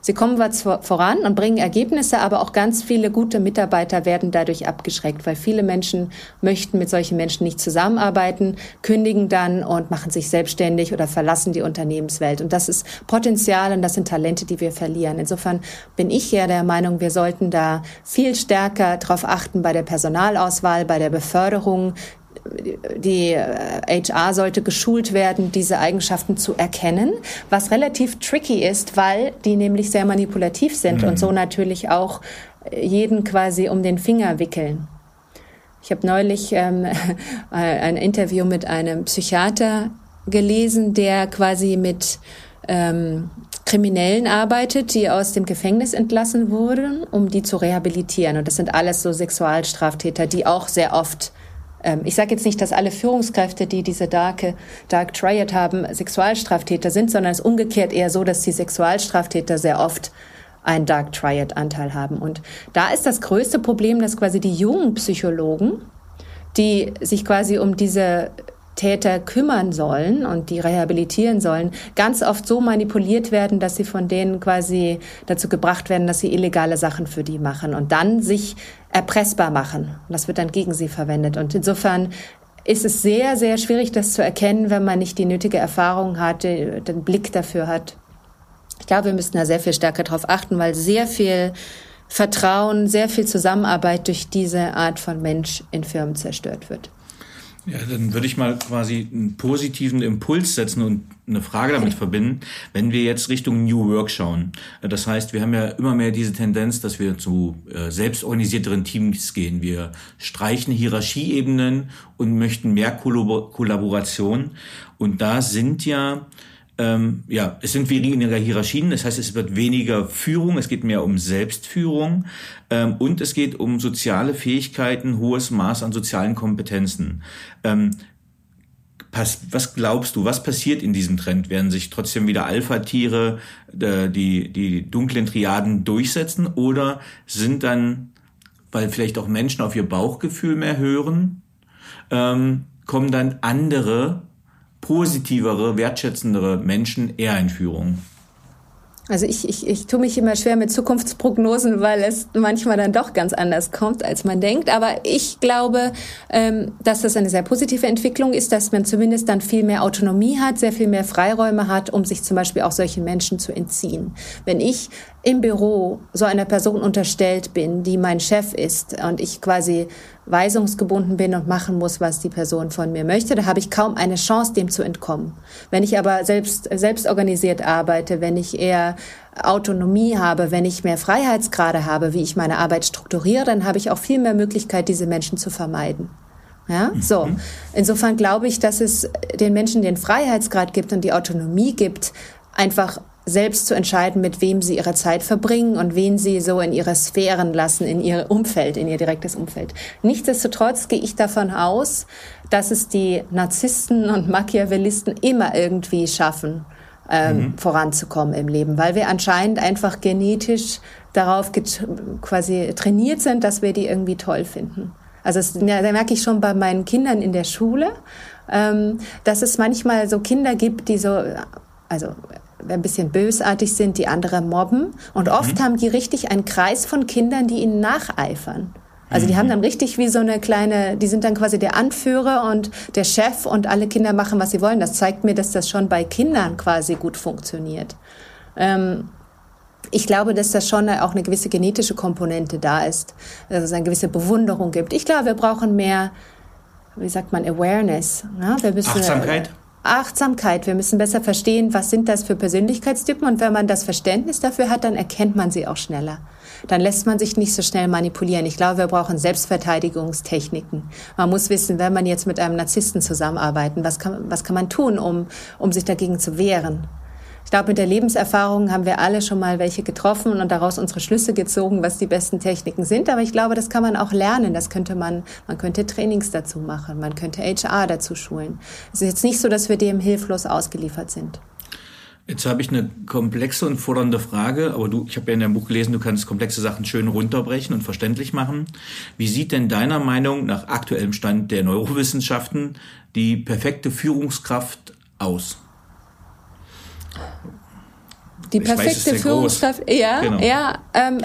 Speaker 2: Sie kommen zwar voran und bringen Ergebnisse, aber auch ganz viele gute Mitarbeiter werden dadurch abgeschreckt, weil viele Menschen möchten mit solchen Menschen nicht zusammenarbeiten, kündigen dann und machen sich selbstständig oder verlassen die Unternehmenswelt. Und das ist Potenzial und das sind Talente, die wir verlieren. Insofern bin ich ja der Meinung, wir sollten da viel stärker darauf achten bei der Personalauswahl, bei der Beförderung, die HR äh, sollte geschult werden, diese Eigenschaften zu erkennen, was relativ tricky ist, weil die nämlich sehr manipulativ sind mhm. und so natürlich auch äh, jeden quasi um den Finger wickeln. Ich habe neulich ähm, *laughs* ein Interview mit einem Psychiater gelesen, der quasi mit ähm, Kriminellen arbeitet, die aus dem Gefängnis entlassen wurden, um die zu rehabilitieren. Und das sind alles so Sexualstraftäter, die auch sehr oft ich sage jetzt nicht, dass alle Führungskräfte, die diese Dark, Dark Triad haben, Sexualstraftäter sind, sondern es ist umgekehrt eher so, dass die Sexualstraftäter sehr oft einen Dark Triad-Anteil haben. Und da ist das größte Problem, dass quasi die jungen Psychologen, die sich quasi um diese Täter kümmern sollen und die rehabilitieren sollen, ganz oft so manipuliert werden, dass sie von denen quasi dazu gebracht werden, dass sie illegale Sachen für die machen und dann sich erpressbar machen. Und das wird dann gegen sie verwendet. Und insofern ist es sehr, sehr schwierig, das zu erkennen, wenn man nicht die nötige Erfahrung hat, den Blick dafür hat. Ich glaube, wir müssen da sehr viel stärker drauf achten, weil sehr viel Vertrauen, sehr viel Zusammenarbeit durch diese Art von Mensch in Firmen zerstört wird.
Speaker 3: Ja, dann würde ich mal quasi einen positiven Impuls setzen und eine Frage damit verbinden, wenn wir jetzt Richtung New Work schauen. Das heißt, wir haben ja immer mehr diese Tendenz, dass wir zu äh, selbstorganisierteren Teams gehen. Wir streichen Hierarchieebenen und möchten mehr Kollaboration. Und da sind ja ähm, ja, es sind weniger Hierarchien, das heißt, es wird weniger Führung, es geht mehr um Selbstführung ähm, und es geht um soziale Fähigkeiten, hohes Maß an sozialen Kompetenzen. Ähm, was glaubst du, was passiert in diesem Trend? Werden sich trotzdem wieder Alpha-Tiere, äh, die, die dunklen Triaden durchsetzen oder sind dann, weil vielleicht auch Menschen auf ihr Bauchgefühl mehr hören, ähm, kommen dann andere positivere, wertschätzendere Menschen eher in Führung?
Speaker 2: Also ich, ich, ich tue mich immer schwer mit Zukunftsprognosen, weil es manchmal dann doch ganz anders kommt, als man denkt. Aber ich glaube, ähm, dass das eine sehr positive Entwicklung ist, dass man zumindest dann viel mehr Autonomie hat, sehr viel mehr Freiräume hat, um sich zum Beispiel auch solchen Menschen zu entziehen. Wenn ich im Büro so einer Person unterstellt bin, die mein Chef ist und ich quasi weisungsgebunden bin und machen muss, was die Person von mir möchte, da habe ich kaum eine Chance, dem zu entkommen. Wenn ich aber selbst, selbst organisiert arbeite, wenn ich eher Autonomie habe, wenn ich mehr Freiheitsgrade habe, wie ich meine Arbeit strukturiere, dann habe ich auch viel mehr Möglichkeit, diese Menschen zu vermeiden. Ja, so. Mhm. Insofern glaube ich, dass es den Menschen den Freiheitsgrad gibt und die Autonomie gibt, einfach selbst zu entscheiden, mit wem sie ihre Zeit verbringen und wen sie so in ihre Sphären lassen, in ihr Umfeld, in ihr direktes Umfeld. Nichtsdestotrotz gehe ich davon aus, dass es die Narzissten und Machiavellisten immer irgendwie schaffen, ähm, mhm. voranzukommen im Leben, weil wir anscheinend einfach genetisch darauf quasi trainiert sind, dass wir die irgendwie toll finden. Also das, da merke ich schon bei meinen Kindern in der Schule, ähm, dass es manchmal so Kinder gibt, die so, also ein bisschen bösartig sind, die andere mobben. Und mhm. oft haben die richtig einen Kreis von Kindern, die ihnen nacheifern. Also die haben mhm. dann richtig wie so eine kleine, die sind dann quasi der Anführer und der Chef und alle Kinder machen, was sie wollen. Das zeigt mir, dass das schon bei Kindern quasi gut funktioniert. Ähm, ich glaube, dass das schon auch eine gewisse genetische Komponente da ist, dass es eine gewisse Bewunderung gibt. Ich glaube, wir brauchen mehr, wie sagt man, Awareness.
Speaker 3: Ja? Wir müssen, Achtsamkeit?
Speaker 2: Achtsamkeit. Wir müssen besser verstehen, was sind das für Persönlichkeitstypen. Und wenn man das Verständnis dafür hat, dann erkennt man sie auch schneller. Dann lässt man sich nicht so schnell manipulieren. Ich glaube, wir brauchen Selbstverteidigungstechniken. Man muss wissen, wenn man jetzt mit einem Narzissten zusammenarbeiten, was kann, was kann man tun, um, um sich dagegen zu wehren? Glaube, mit der Lebenserfahrung haben wir alle schon mal welche getroffen und daraus unsere Schlüsse gezogen, was die besten Techniken sind. Aber ich glaube, das kann man auch lernen. Das könnte man, man könnte Trainings dazu machen. Man könnte HR dazu schulen. Es ist jetzt nicht so, dass wir dem hilflos ausgeliefert sind.
Speaker 3: Jetzt habe ich eine komplexe und fordernde Frage, aber du, ich habe ja in deinem Buch gelesen, du kannst komplexe Sachen schön runterbrechen und verständlich machen. Wie sieht denn deiner Meinung nach aktuellem Stand der Neurowissenschaften die perfekte Führungskraft aus?
Speaker 2: Die perfekte weiß, Führungskraft, ja, genau. ja. Ähm,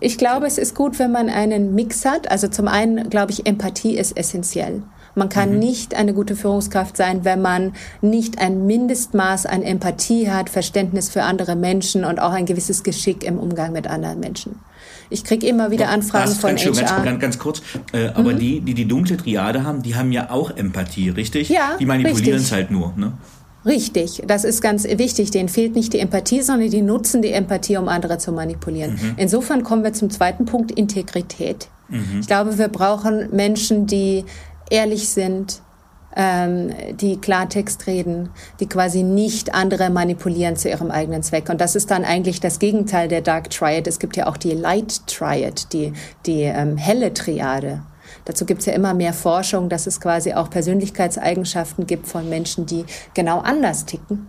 Speaker 2: ich glaube, es ist gut, wenn man einen Mix hat. Also zum einen glaube ich, Empathie ist essentiell. Man kann mhm. nicht eine gute Führungskraft sein, wenn man nicht ein Mindestmaß an Empathie hat, Verständnis für andere Menschen und auch ein gewisses Geschick im Umgang mit anderen Menschen. Ich kriege immer wieder Anfragen das, von
Speaker 3: ganz, HR. Ganz, ganz kurz, äh, aber mhm. die, die die dunkle Triade haben, die haben ja auch Empathie, richtig?
Speaker 2: Ja,
Speaker 3: Die manipulieren es halt nur, ne?
Speaker 2: Richtig, das ist ganz wichtig. Denen fehlt nicht die Empathie, sondern die nutzen die Empathie, um andere zu manipulieren. Mhm. Insofern kommen wir zum zweiten Punkt, Integrität. Mhm. Ich glaube, wir brauchen Menschen, die ehrlich sind, ähm, die Klartext reden, die quasi nicht andere manipulieren zu ihrem eigenen Zweck. Und das ist dann eigentlich das Gegenteil der Dark Triad. Es gibt ja auch die Light Triad, die, die ähm, helle Triade. Dazu gibt es ja immer mehr Forschung, dass es quasi auch Persönlichkeitseigenschaften gibt von Menschen, die genau anders ticken.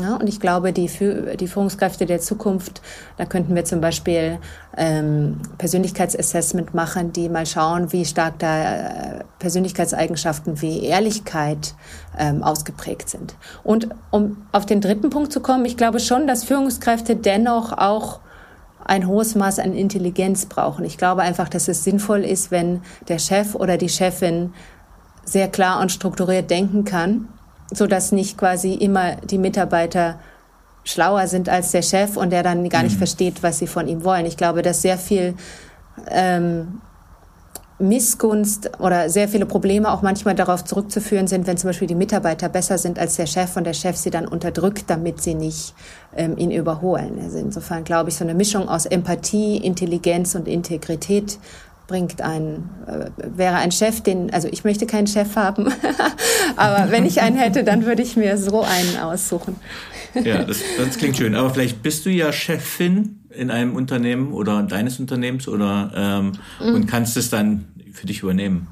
Speaker 2: Ja, und ich glaube, die, die Führungskräfte der Zukunft, da könnten wir zum Beispiel ähm, Persönlichkeitsassessment machen, die mal schauen, wie stark da äh, Persönlichkeitseigenschaften wie Ehrlichkeit ähm, ausgeprägt sind. Und um auf den dritten Punkt zu kommen, ich glaube schon, dass Führungskräfte dennoch auch ein hohes Maß an Intelligenz brauchen. Ich glaube einfach, dass es sinnvoll ist, wenn der Chef oder die Chefin sehr klar und strukturiert denken kann, so dass nicht quasi immer die Mitarbeiter schlauer sind als der Chef und der dann gar nicht mhm. versteht, was sie von ihm wollen. Ich glaube, dass sehr viel ähm, Missgunst oder sehr viele Probleme auch manchmal darauf zurückzuführen sind, wenn zum Beispiel die Mitarbeiter besser sind als der Chef und der Chef sie dann unterdrückt, damit sie nicht ähm, ihn überholen. Also insofern glaube ich, so eine Mischung aus Empathie, Intelligenz und Integrität bringt ein, äh, wäre ein Chef, den, also ich möchte keinen Chef haben, *laughs* aber wenn ich einen hätte, dann würde ich mir so einen aussuchen.
Speaker 3: ja, *laughs* das, das klingt schön. Aber vielleicht bist du ja Chefin in einem Unternehmen oder deines Unternehmens oder ähm, mhm. und kannst es dann für dich übernehmen?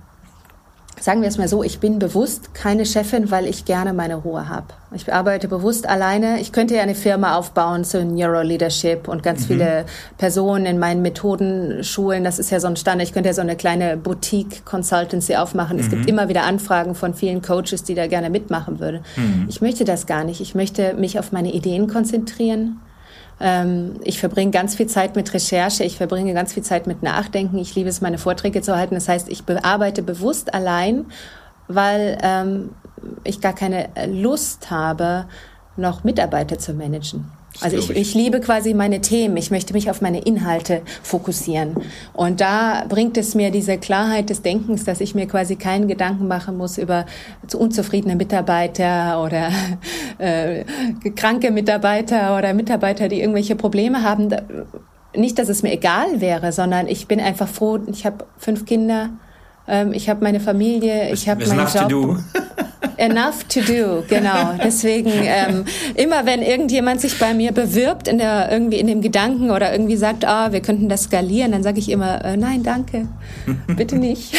Speaker 2: Sagen wir es mal so, ich bin bewusst keine Chefin, weil ich gerne meine Ruhe habe. Ich arbeite bewusst alleine. Ich könnte ja eine Firma aufbauen zu Neuroleadership und ganz mhm. viele Personen in meinen Methoden schulen. Das ist ja so ein Standard. Ich könnte ja so eine kleine Boutique-Consultancy aufmachen. Mhm. Es gibt mhm. immer wieder Anfragen von vielen Coaches, die da gerne mitmachen würden. Mhm. Ich möchte das gar nicht. Ich möchte mich auf meine Ideen konzentrieren ich verbringe ganz viel Zeit mit Recherche, ich verbringe ganz viel Zeit mit Nachdenken. Ich liebe es, meine Vorträge zu halten. Das heißt, ich arbeite bewusst allein, weil ähm, ich gar keine Lust habe, noch Mitarbeiter zu managen. Also ich, ich liebe quasi meine Themen. Ich möchte mich auf meine Inhalte fokussieren. Und da bringt es mir diese Klarheit des Denkens, dass ich mir quasi keinen Gedanken machen muss über unzufriedene Mitarbeiter oder *laughs* äh, kranke Mitarbeiter oder Mitarbeiter, die irgendwelche Probleme haben. Nicht, dass es mir egal wäre, sondern ich bin einfach froh. Ich habe fünf Kinder. Ähm, ich habe meine Familie. Ich habe meinen Job. *laughs* Enough to do, genau. Deswegen ähm, immer, wenn irgendjemand sich bei mir bewirbt in der irgendwie in dem Gedanken oder irgendwie sagt, ah, wir könnten das skalieren, dann sage ich immer, äh, nein, danke, *laughs* bitte nicht.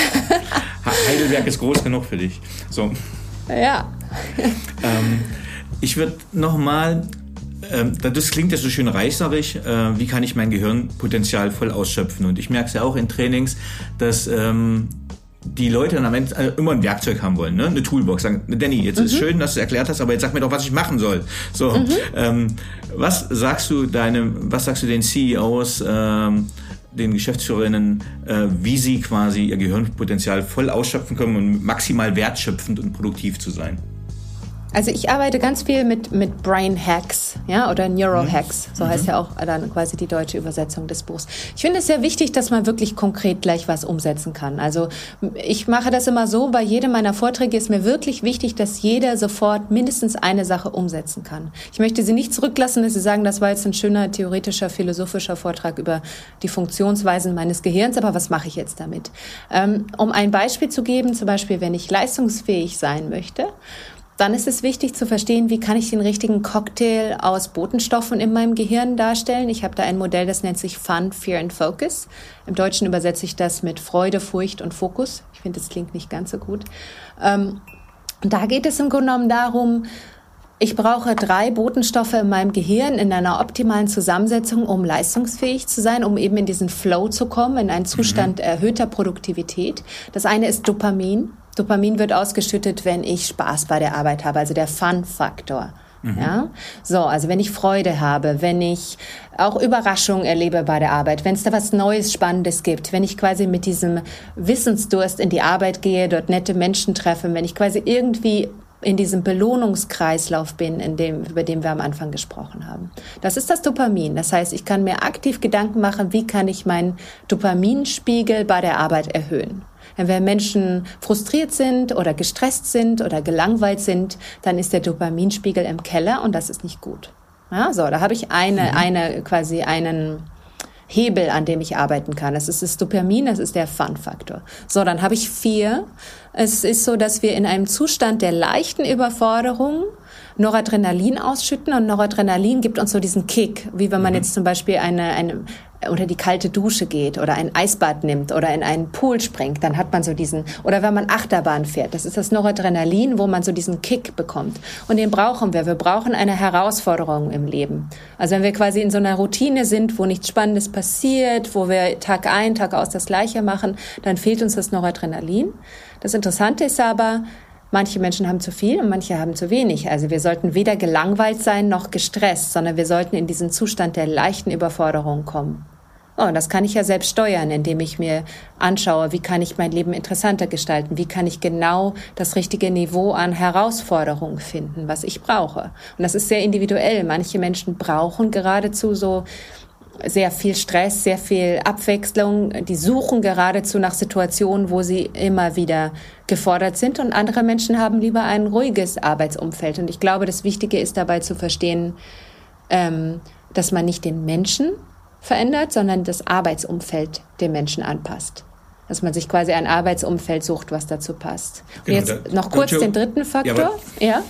Speaker 3: Heidelberg ist groß genug für dich. So.
Speaker 2: Ja.
Speaker 3: ähm, ich würde noch mal ähm, das klingt ja so schön reißerisch. Äh, wie kann ich mein Gehirnpotenzial voll ausschöpfen? Und ich merke es ja auch in Trainings, dass ähm, die Leute dann am Ende äh, immer ein Werkzeug haben wollen, ne? eine Toolbox. Sagen, Danny, jetzt mhm. ist schön, dass du erklärt hast, aber jetzt sag mir doch, was ich machen soll. So, mhm. ähm, was sagst du deinem, was sagst du den CEOs, ähm, den Geschäftsführerinnen, äh, wie sie quasi ihr Gehirnpotenzial voll ausschöpfen können und maximal wertschöpfend und produktiv zu sein?
Speaker 2: Also ich arbeite ganz viel mit, mit Brain Hacks, ja, oder Neurohacks, so mhm. heißt ja auch dann quasi die deutsche Übersetzung des Buchs. Ich finde es sehr wichtig, dass man wirklich konkret gleich was umsetzen kann. Also ich mache das immer so, bei jedem meiner Vorträge ist mir wirklich wichtig, dass jeder sofort mindestens eine Sache umsetzen kann. Ich möchte Sie nicht zurücklassen, dass Sie sagen, das war jetzt ein schöner theoretischer, philosophischer Vortrag über die Funktionsweisen meines Gehirns, aber was mache ich jetzt damit? Ähm, um ein Beispiel zu geben, zum Beispiel, wenn ich leistungsfähig sein möchte, dann ist es wichtig zu verstehen, wie kann ich den richtigen Cocktail aus Botenstoffen in meinem Gehirn darstellen. Ich habe da ein Modell, das nennt sich Fun, Fear and Focus. Im Deutschen übersetze ich das mit Freude, Furcht und Fokus. Ich finde, das klingt nicht ganz so gut. Ähm, da geht es im Grunde genommen darum, ich brauche drei Botenstoffe in meinem Gehirn in einer optimalen Zusammensetzung, um leistungsfähig zu sein, um eben in diesen Flow zu kommen, in einen Zustand mhm. erhöhter Produktivität. Das eine ist Dopamin. Dopamin wird ausgeschüttet, wenn ich Spaß bei der Arbeit habe, also der Fun-Faktor. Mhm. Ja, so, also wenn ich Freude habe, wenn ich auch Überraschungen erlebe bei der Arbeit, wenn es da was Neues, Spannendes gibt, wenn ich quasi mit diesem Wissensdurst in die Arbeit gehe, dort nette Menschen treffe, wenn ich quasi irgendwie in diesem Belohnungskreislauf bin, in dem, über den wir am Anfang gesprochen haben. Das ist das Dopamin. Das heißt, ich kann mir aktiv Gedanken machen, wie kann ich meinen Dopaminspiegel bei der Arbeit erhöhen. Wenn Menschen frustriert sind oder gestresst sind oder gelangweilt sind, dann ist der Dopaminspiegel im Keller und das ist nicht gut. Ja, so, da habe ich eine, mhm. eine, quasi einen, Hebel, an dem ich arbeiten kann. Das ist das Dopamin, das ist der Fun-Faktor. So, dann habe ich vier. Es ist so, dass wir in einem Zustand der leichten Überforderung Noradrenalin ausschütten und Noradrenalin gibt uns so diesen Kick, wie wenn man mhm. jetzt zum Beispiel eine, eine, unter die kalte Dusche geht oder ein Eisbad nimmt oder in einen Pool springt, dann hat man so diesen, oder wenn man Achterbahn fährt, das ist das Noradrenalin, wo man so diesen Kick bekommt. Und den brauchen wir. Wir brauchen eine Herausforderung im Leben. Also wenn wir quasi in so einer Routine sind, wo nichts Spannendes passiert, wo wir Tag ein, Tag aus das Gleiche machen, dann fehlt uns das Noradrenalin. Das Interessante ist aber, Manche Menschen haben zu viel und manche haben zu wenig. Also wir sollten weder gelangweilt sein noch gestresst, sondern wir sollten in diesen Zustand der leichten Überforderung kommen. Oh, und das kann ich ja selbst steuern, indem ich mir anschaue, wie kann ich mein Leben interessanter gestalten, wie kann ich genau das richtige Niveau an Herausforderung finden, was ich brauche. Und das ist sehr individuell. Manche Menschen brauchen geradezu so sehr viel Stress, sehr viel Abwechslung. Die suchen geradezu nach Situationen, wo sie immer wieder gefordert sind. Und andere Menschen haben lieber ein ruhiges Arbeitsumfeld. Und ich glaube, das Wichtige ist dabei zu verstehen, ähm, dass man nicht den Menschen verändert, sondern das Arbeitsumfeld dem Menschen anpasst. Dass man sich quasi ein Arbeitsumfeld sucht, was dazu passt. Und genau, jetzt noch kurz den dritten Faktor. Ja, ja?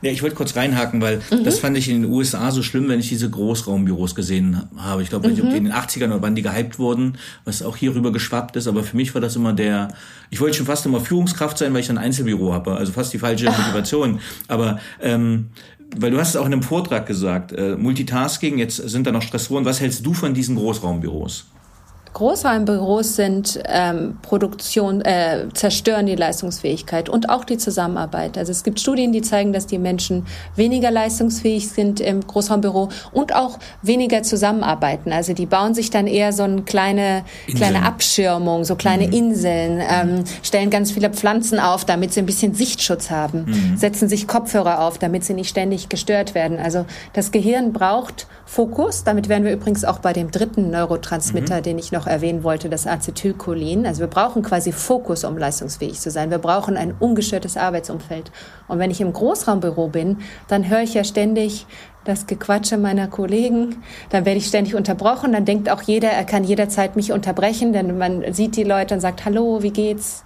Speaker 3: Ja, ich wollte kurz reinhaken, weil mhm. das fand ich in den USA so schlimm, wenn ich diese Großraumbüros gesehen habe. Ich glaube, mhm. in den 80ern oder wann die gehypt wurden, was auch hier rüber geschwappt ist. Aber für mich war das immer der, ich wollte schon fast immer Führungskraft sein, weil ich ein Einzelbüro habe. Also fast die falsche Motivation. Aber ähm, weil du hast es auch in einem Vortrag gesagt, äh, Multitasking, jetzt sind da noch Stressoren. Was hältst du von diesen Großraumbüros?
Speaker 2: Großraumbüros sind ähm, Produktion, äh, zerstören die Leistungsfähigkeit und auch die Zusammenarbeit. Also es gibt Studien, die zeigen, dass die Menschen weniger leistungsfähig sind im Großraumbüro und auch weniger zusammenarbeiten. Also die bauen sich dann eher so eine kleine, kleine Abschirmung, so kleine mhm. Inseln, ähm, stellen ganz viele Pflanzen auf, damit sie ein bisschen Sichtschutz haben, mhm. setzen sich Kopfhörer auf, damit sie nicht ständig gestört werden. Also das Gehirn braucht Fokus. Damit wären wir übrigens auch bei dem dritten Neurotransmitter, mhm. den ich noch erwähnen wollte, das Acetylcholin. Also wir brauchen quasi Fokus, um leistungsfähig zu sein. Wir brauchen ein ungestörtes Arbeitsumfeld. Und wenn ich im Großraumbüro bin, dann höre ich ja ständig das Gequatsche meiner Kollegen. Dann werde ich ständig unterbrochen. Dann denkt auch jeder, er kann jederzeit mich unterbrechen, denn man sieht die Leute und sagt, hallo, wie geht's?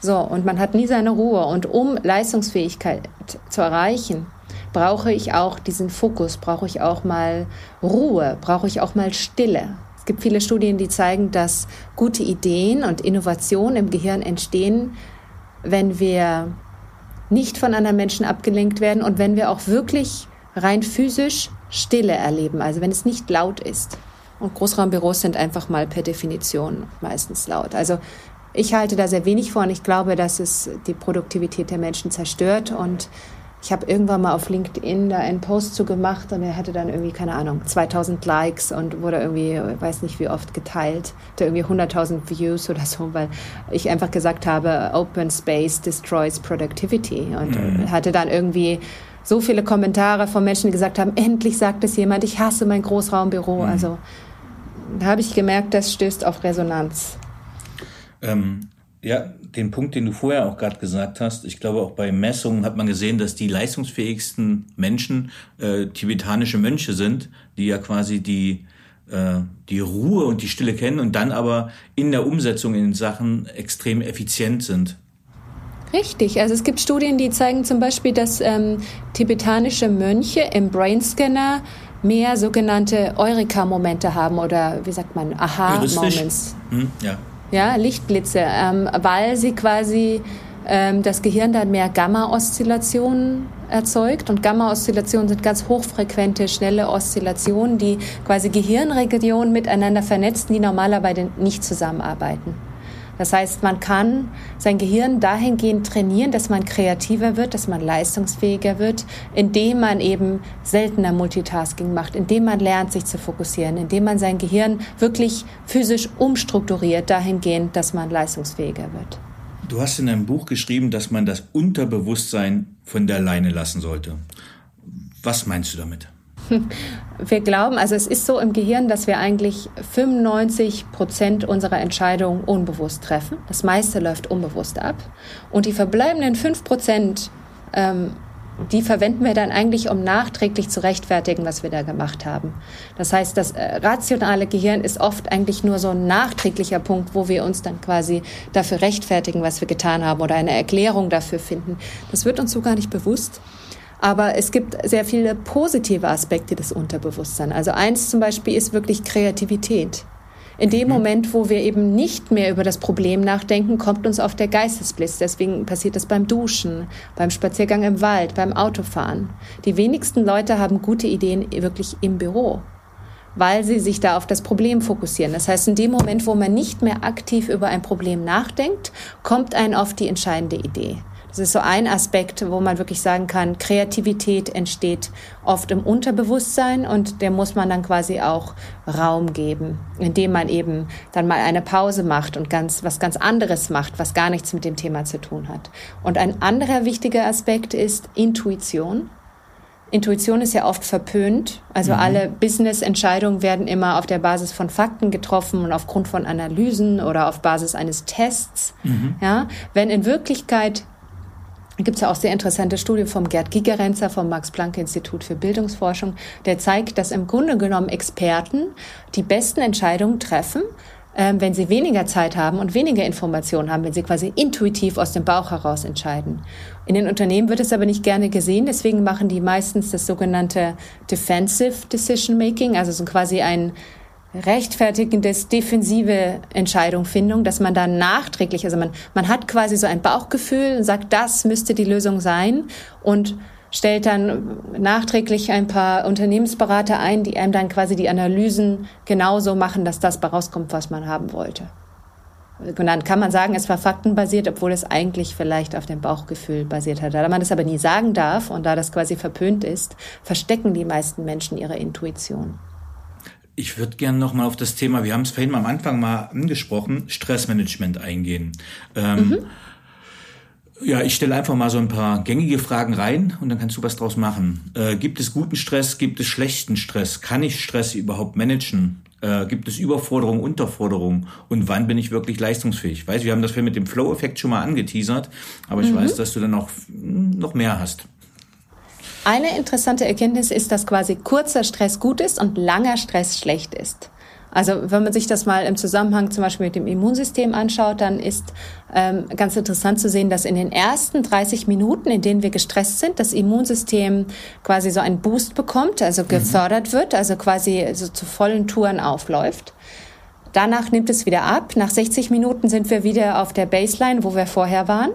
Speaker 2: So, und man hat nie seine Ruhe. Und um Leistungsfähigkeit zu erreichen, brauche ich auch diesen Fokus, brauche ich auch mal Ruhe, brauche ich auch mal Stille. Es gibt viele Studien, die zeigen, dass gute Ideen und Innovationen im Gehirn entstehen, wenn wir nicht von anderen Menschen abgelenkt werden und wenn wir auch wirklich rein physisch Stille erleben, also wenn es nicht laut ist. Und Großraumbüros sind einfach mal per Definition meistens laut. Also ich halte da sehr wenig von. Ich glaube, dass es die Produktivität der Menschen zerstört und ich habe irgendwann mal auf LinkedIn da einen Post zu gemacht und er hatte dann irgendwie, keine Ahnung, 2000 Likes und wurde irgendwie, weiß nicht wie oft geteilt, hatte irgendwie 100.000 Views oder so, weil ich einfach gesagt habe, Open Space destroys Productivity und mhm. hatte dann irgendwie so viele Kommentare von Menschen, die gesagt haben, endlich sagt es jemand, ich hasse mein Großraumbüro. Mhm. Also da habe ich gemerkt, das stößt auf Resonanz.
Speaker 3: Ähm, ja, den Punkt, den du vorher auch gerade gesagt hast, ich glaube auch bei Messungen hat man gesehen, dass die leistungsfähigsten Menschen äh, tibetanische Mönche sind, die ja quasi die äh, die Ruhe und die Stille kennen und dann aber in der Umsetzung in Sachen extrem effizient sind.
Speaker 2: Richtig, also es gibt Studien, die zeigen zum Beispiel, dass ähm, tibetanische Mönche im Brainscanner mehr sogenannte Eureka-Momente haben oder wie sagt man, Aha-Moments. Hm, ja ja, Lichtblitze, ähm, weil sie quasi ähm, das Gehirn dann mehr Gamma-Oszillationen erzeugt. Und Gamma-Oszillationen sind ganz hochfrequente, schnelle Oszillationen, die quasi Gehirnregionen miteinander vernetzen, die normalerweise nicht zusammenarbeiten. Das heißt, man kann sein Gehirn dahingehend trainieren, dass man kreativer wird, dass man leistungsfähiger wird, indem man eben seltener Multitasking macht, indem man lernt, sich zu fokussieren, indem man sein Gehirn wirklich physisch umstrukturiert, dahingehend, dass man leistungsfähiger wird.
Speaker 3: Du hast in deinem Buch geschrieben, dass man das Unterbewusstsein von der Leine lassen sollte. Was meinst du damit? *laughs*
Speaker 2: Wir glauben, also es ist so im Gehirn, dass wir eigentlich 95 Prozent unserer Entscheidungen unbewusst treffen. Das meiste läuft unbewusst ab. Und die verbleibenden 5 Prozent, ähm, die verwenden wir dann eigentlich, um nachträglich zu rechtfertigen, was wir da gemacht haben. Das heißt, das äh, rationale Gehirn ist oft eigentlich nur so ein nachträglicher Punkt, wo wir uns dann quasi dafür rechtfertigen, was wir getan haben oder eine Erklärung dafür finden. Das wird uns so gar nicht bewusst. Aber es gibt sehr viele positive Aspekte des Unterbewusstseins. Also eins zum Beispiel ist wirklich Kreativität. In dem mhm. Moment, wo wir eben nicht mehr über das Problem nachdenken, kommt uns auf der Geistesblitz. Deswegen passiert das beim Duschen, beim Spaziergang im Wald, beim Autofahren. Die wenigsten Leute haben gute Ideen wirklich im Büro, weil sie sich da auf das Problem fokussieren. Das heißt, in dem Moment, wo man nicht mehr aktiv über ein Problem nachdenkt, kommt einen auf die entscheidende Idee. Das ist so ein Aspekt, wo man wirklich sagen kann, Kreativität entsteht oft im Unterbewusstsein und der muss man dann quasi auch Raum geben, indem man eben dann mal eine Pause macht und ganz, was ganz anderes macht, was gar nichts mit dem Thema zu tun hat. Und ein anderer wichtiger Aspekt ist Intuition. Intuition ist ja oft verpönt. Also mhm. alle Business-Entscheidungen werden immer auf der Basis von Fakten getroffen und aufgrund von Analysen oder auf Basis eines Tests. Mhm. Ja, wenn in Wirklichkeit gibt es ja auch sehr interessante Studie vom Gerd Gigerenzer vom Max-Planck-Institut für Bildungsforschung, der zeigt, dass im Grunde genommen Experten die besten Entscheidungen treffen, ähm, wenn sie weniger Zeit haben und weniger Informationen haben, wenn sie quasi intuitiv aus dem Bauch heraus entscheiden. In den Unternehmen wird es aber nicht gerne gesehen, deswegen machen die meistens das sogenannte Defensive Decision Making, also so quasi ein rechtfertigendes, defensive Entscheidungsfindung, dass man dann nachträglich, also man, man hat quasi so ein Bauchgefühl und sagt, das müsste die Lösung sein und stellt dann nachträglich ein paar Unternehmensberater ein, die einem dann quasi die Analysen genauso machen, dass das rauskommt, was man haben wollte. Und dann kann man sagen, es war faktenbasiert, obwohl es eigentlich vielleicht auf dem Bauchgefühl basiert hat. Da man das aber nie sagen darf und da das quasi verpönt ist, verstecken die meisten Menschen ihre Intuition.
Speaker 3: Ich würde gerne noch mal auf das Thema, wir haben es vorhin mal am Anfang mal angesprochen, Stressmanagement eingehen. Ähm, mhm. Ja, ich stelle einfach mal so ein paar gängige Fragen rein und dann kannst du was draus machen. Äh, gibt es guten Stress? Gibt es schlechten Stress? Kann ich Stress überhaupt managen? Äh, gibt es Überforderung, Unterforderung? Und wann bin ich wirklich leistungsfähig? Weiß, wir haben das mit dem Flow-Effekt schon mal angeteasert, aber ich mhm. weiß, dass du dann noch, noch mehr hast.
Speaker 2: Eine interessante Erkenntnis ist, dass quasi kurzer Stress gut ist und langer Stress schlecht ist. Also wenn man sich das mal im Zusammenhang zum Beispiel mit dem Immunsystem anschaut, dann ist ähm, ganz interessant zu sehen, dass in den ersten 30 Minuten, in denen wir gestresst sind, das Immunsystem quasi so einen Boost bekommt, also mhm. gefördert mhm. wird, also quasi so zu vollen Touren aufläuft. Danach nimmt es wieder ab. Nach 60 Minuten sind wir wieder auf der Baseline, wo wir vorher waren.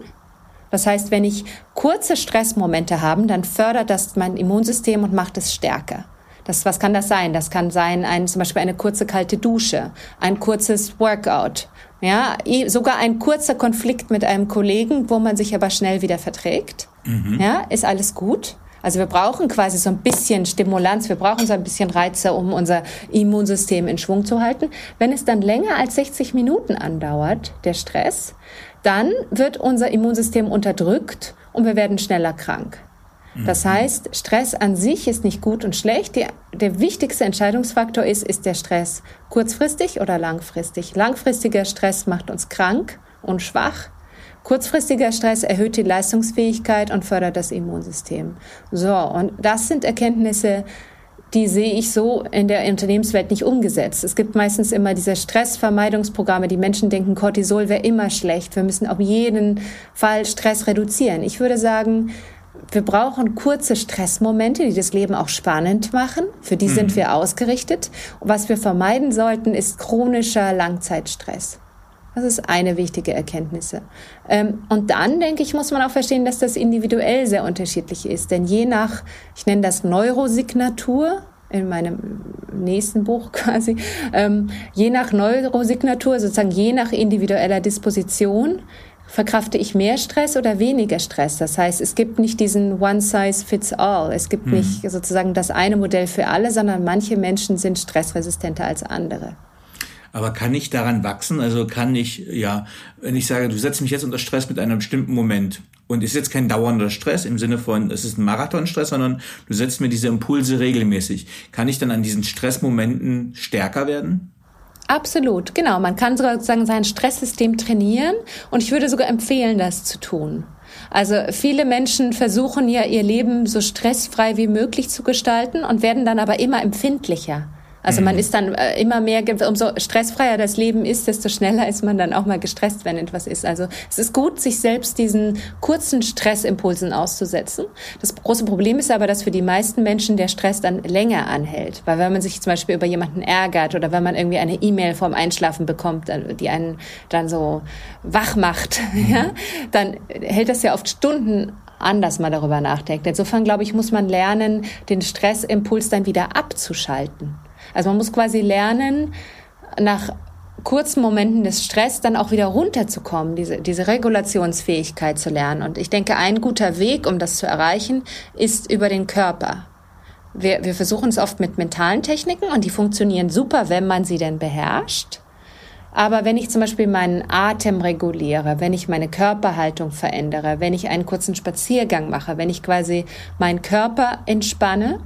Speaker 2: Das heißt, wenn ich kurze Stressmomente habe, dann fördert das mein Immunsystem und macht es stärker. Das, was kann das sein? Das kann sein, ein, zum Beispiel eine kurze kalte Dusche, ein kurzes Workout, ja, sogar ein kurzer Konflikt mit einem Kollegen, wo man sich aber schnell wieder verträgt. mhm. ja, ist alles gut. Also wir brauchen quasi so ein bisschen Stimulanz, wir brauchen so ein bisschen Reize, um unser Immunsystem in Schwung zu halten. Wenn es dann länger als 60 Minuten andauert, der Stress, dann wird unser Immunsystem unterdrückt und wir werden schneller krank. Das mhm. heißt, Stress an sich ist nicht gut und schlecht. Die, der wichtigste Entscheidungsfaktor ist, ist der Stress kurzfristig oder langfristig. Langfristiger Stress macht uns krank und schwach. Kurzfristiger Stress erhöht die Leistungsfähigkeit und fördert das Immunsystem. So, und das sind Erkenntnisse, die sehe ich so in der Unternehmenswelt nicht umgesetzt. Es gibt meistens immer diese Stressvermeidungsprogramme. Die Menschen denken, Cortisol wäre immer schlecht. Wir müssen auf jeden Fall Stress reduzieren. Ich würde sagen, wir brauchen kurze Stressmomente, die das Leben auch spannend machen. Für die mhm. sind wir ausgerichtet. Und was wir vermeiden sollten, ist chronischer Langzeitstress. Das ist eine wichtige Erkenntnis. Ähm, und dann, denke ich, muss man auch verstehen, dass das individuell sehr unterschiedlich ist. Denn je nach, ich nenne das Neurosignatur, in meinem nächsten Buch *laughs* quasi, ähm, je nach Neurosignatur, sozusagen je nach individueller Disposition, verkrafte ich mehr Stress oder weniger Stress. Das heißt, es gibt nicht diesen One Size Fits All. Es gibt hm. nicht sozusagen das eine Modell für alle, sondern manche Menschen sind stressresistenter als andere.
Speaker 3: Aber kann ich daran wachsen? Also kann ich, ja, wenn ich sage, du setzt mich jetzt unter Stress mit einem bestimmten Moment und ist jetzt kein dauernder Stress im Sinne von, es ist ein Marathonstress, sondern du setzt mir diese Impulse regelmäßig. Kann ich dann an diesen Stressmomenten stärker werden?
Speaker 2: Absolut, genau. Man kann sozusagen sein Stresssystem trainieren und ich würde sogar empfehlen, das zu tun. Also viele Menschen versuchen ja ihr Leben so stressfrei wie möglich zu gestalten und werden dann aber immer empfindlicher. Also man mhm. ist dann äh, immer mehr, umso stressfreier das Leben ist, desto schneller ist man dann auch mal gestresst, wenn etwas ist. Also es ist gut, sich selbst diesen kurzen Stressimpulsen auszusetzen. Das große Problem ist aber, dass für die meisten Menschen der Stress dann länger anhält. Weil wenn man sich zum Beispiel über jemanden ärgert oder wenn man irgendwie eine E-Mail vorm Einschlafen bekommt, die einen dann so wach macht, *laughs* mhm. ja, dann hält das ja oft Stunden an, dass man darüber nachdenkt. Insofern, glaube ich, muss man lernen, den Stressimpuls dann wieder abzuschalten. Also man muss quasi lernen, nach kurzen Momenten des Stress dann auch wieder runterzukommen, diese, diese Regulationsfähigkeit zu lernen. Und ich denke, ein guter Weg, um das zu erreichen, ist über den Körper. Wir, wir versuchen es oft mit mentalen Techniken und die funktionieren super, wenn man sie denn beherrscht. Aber wenn ich zum Beispiel meinen Atem reguliere, wenn ich meine Körperhaltung verändere, wenn ich einen kurzen Spaziergang mache, wenn ich quasi meinen Körper entspanne,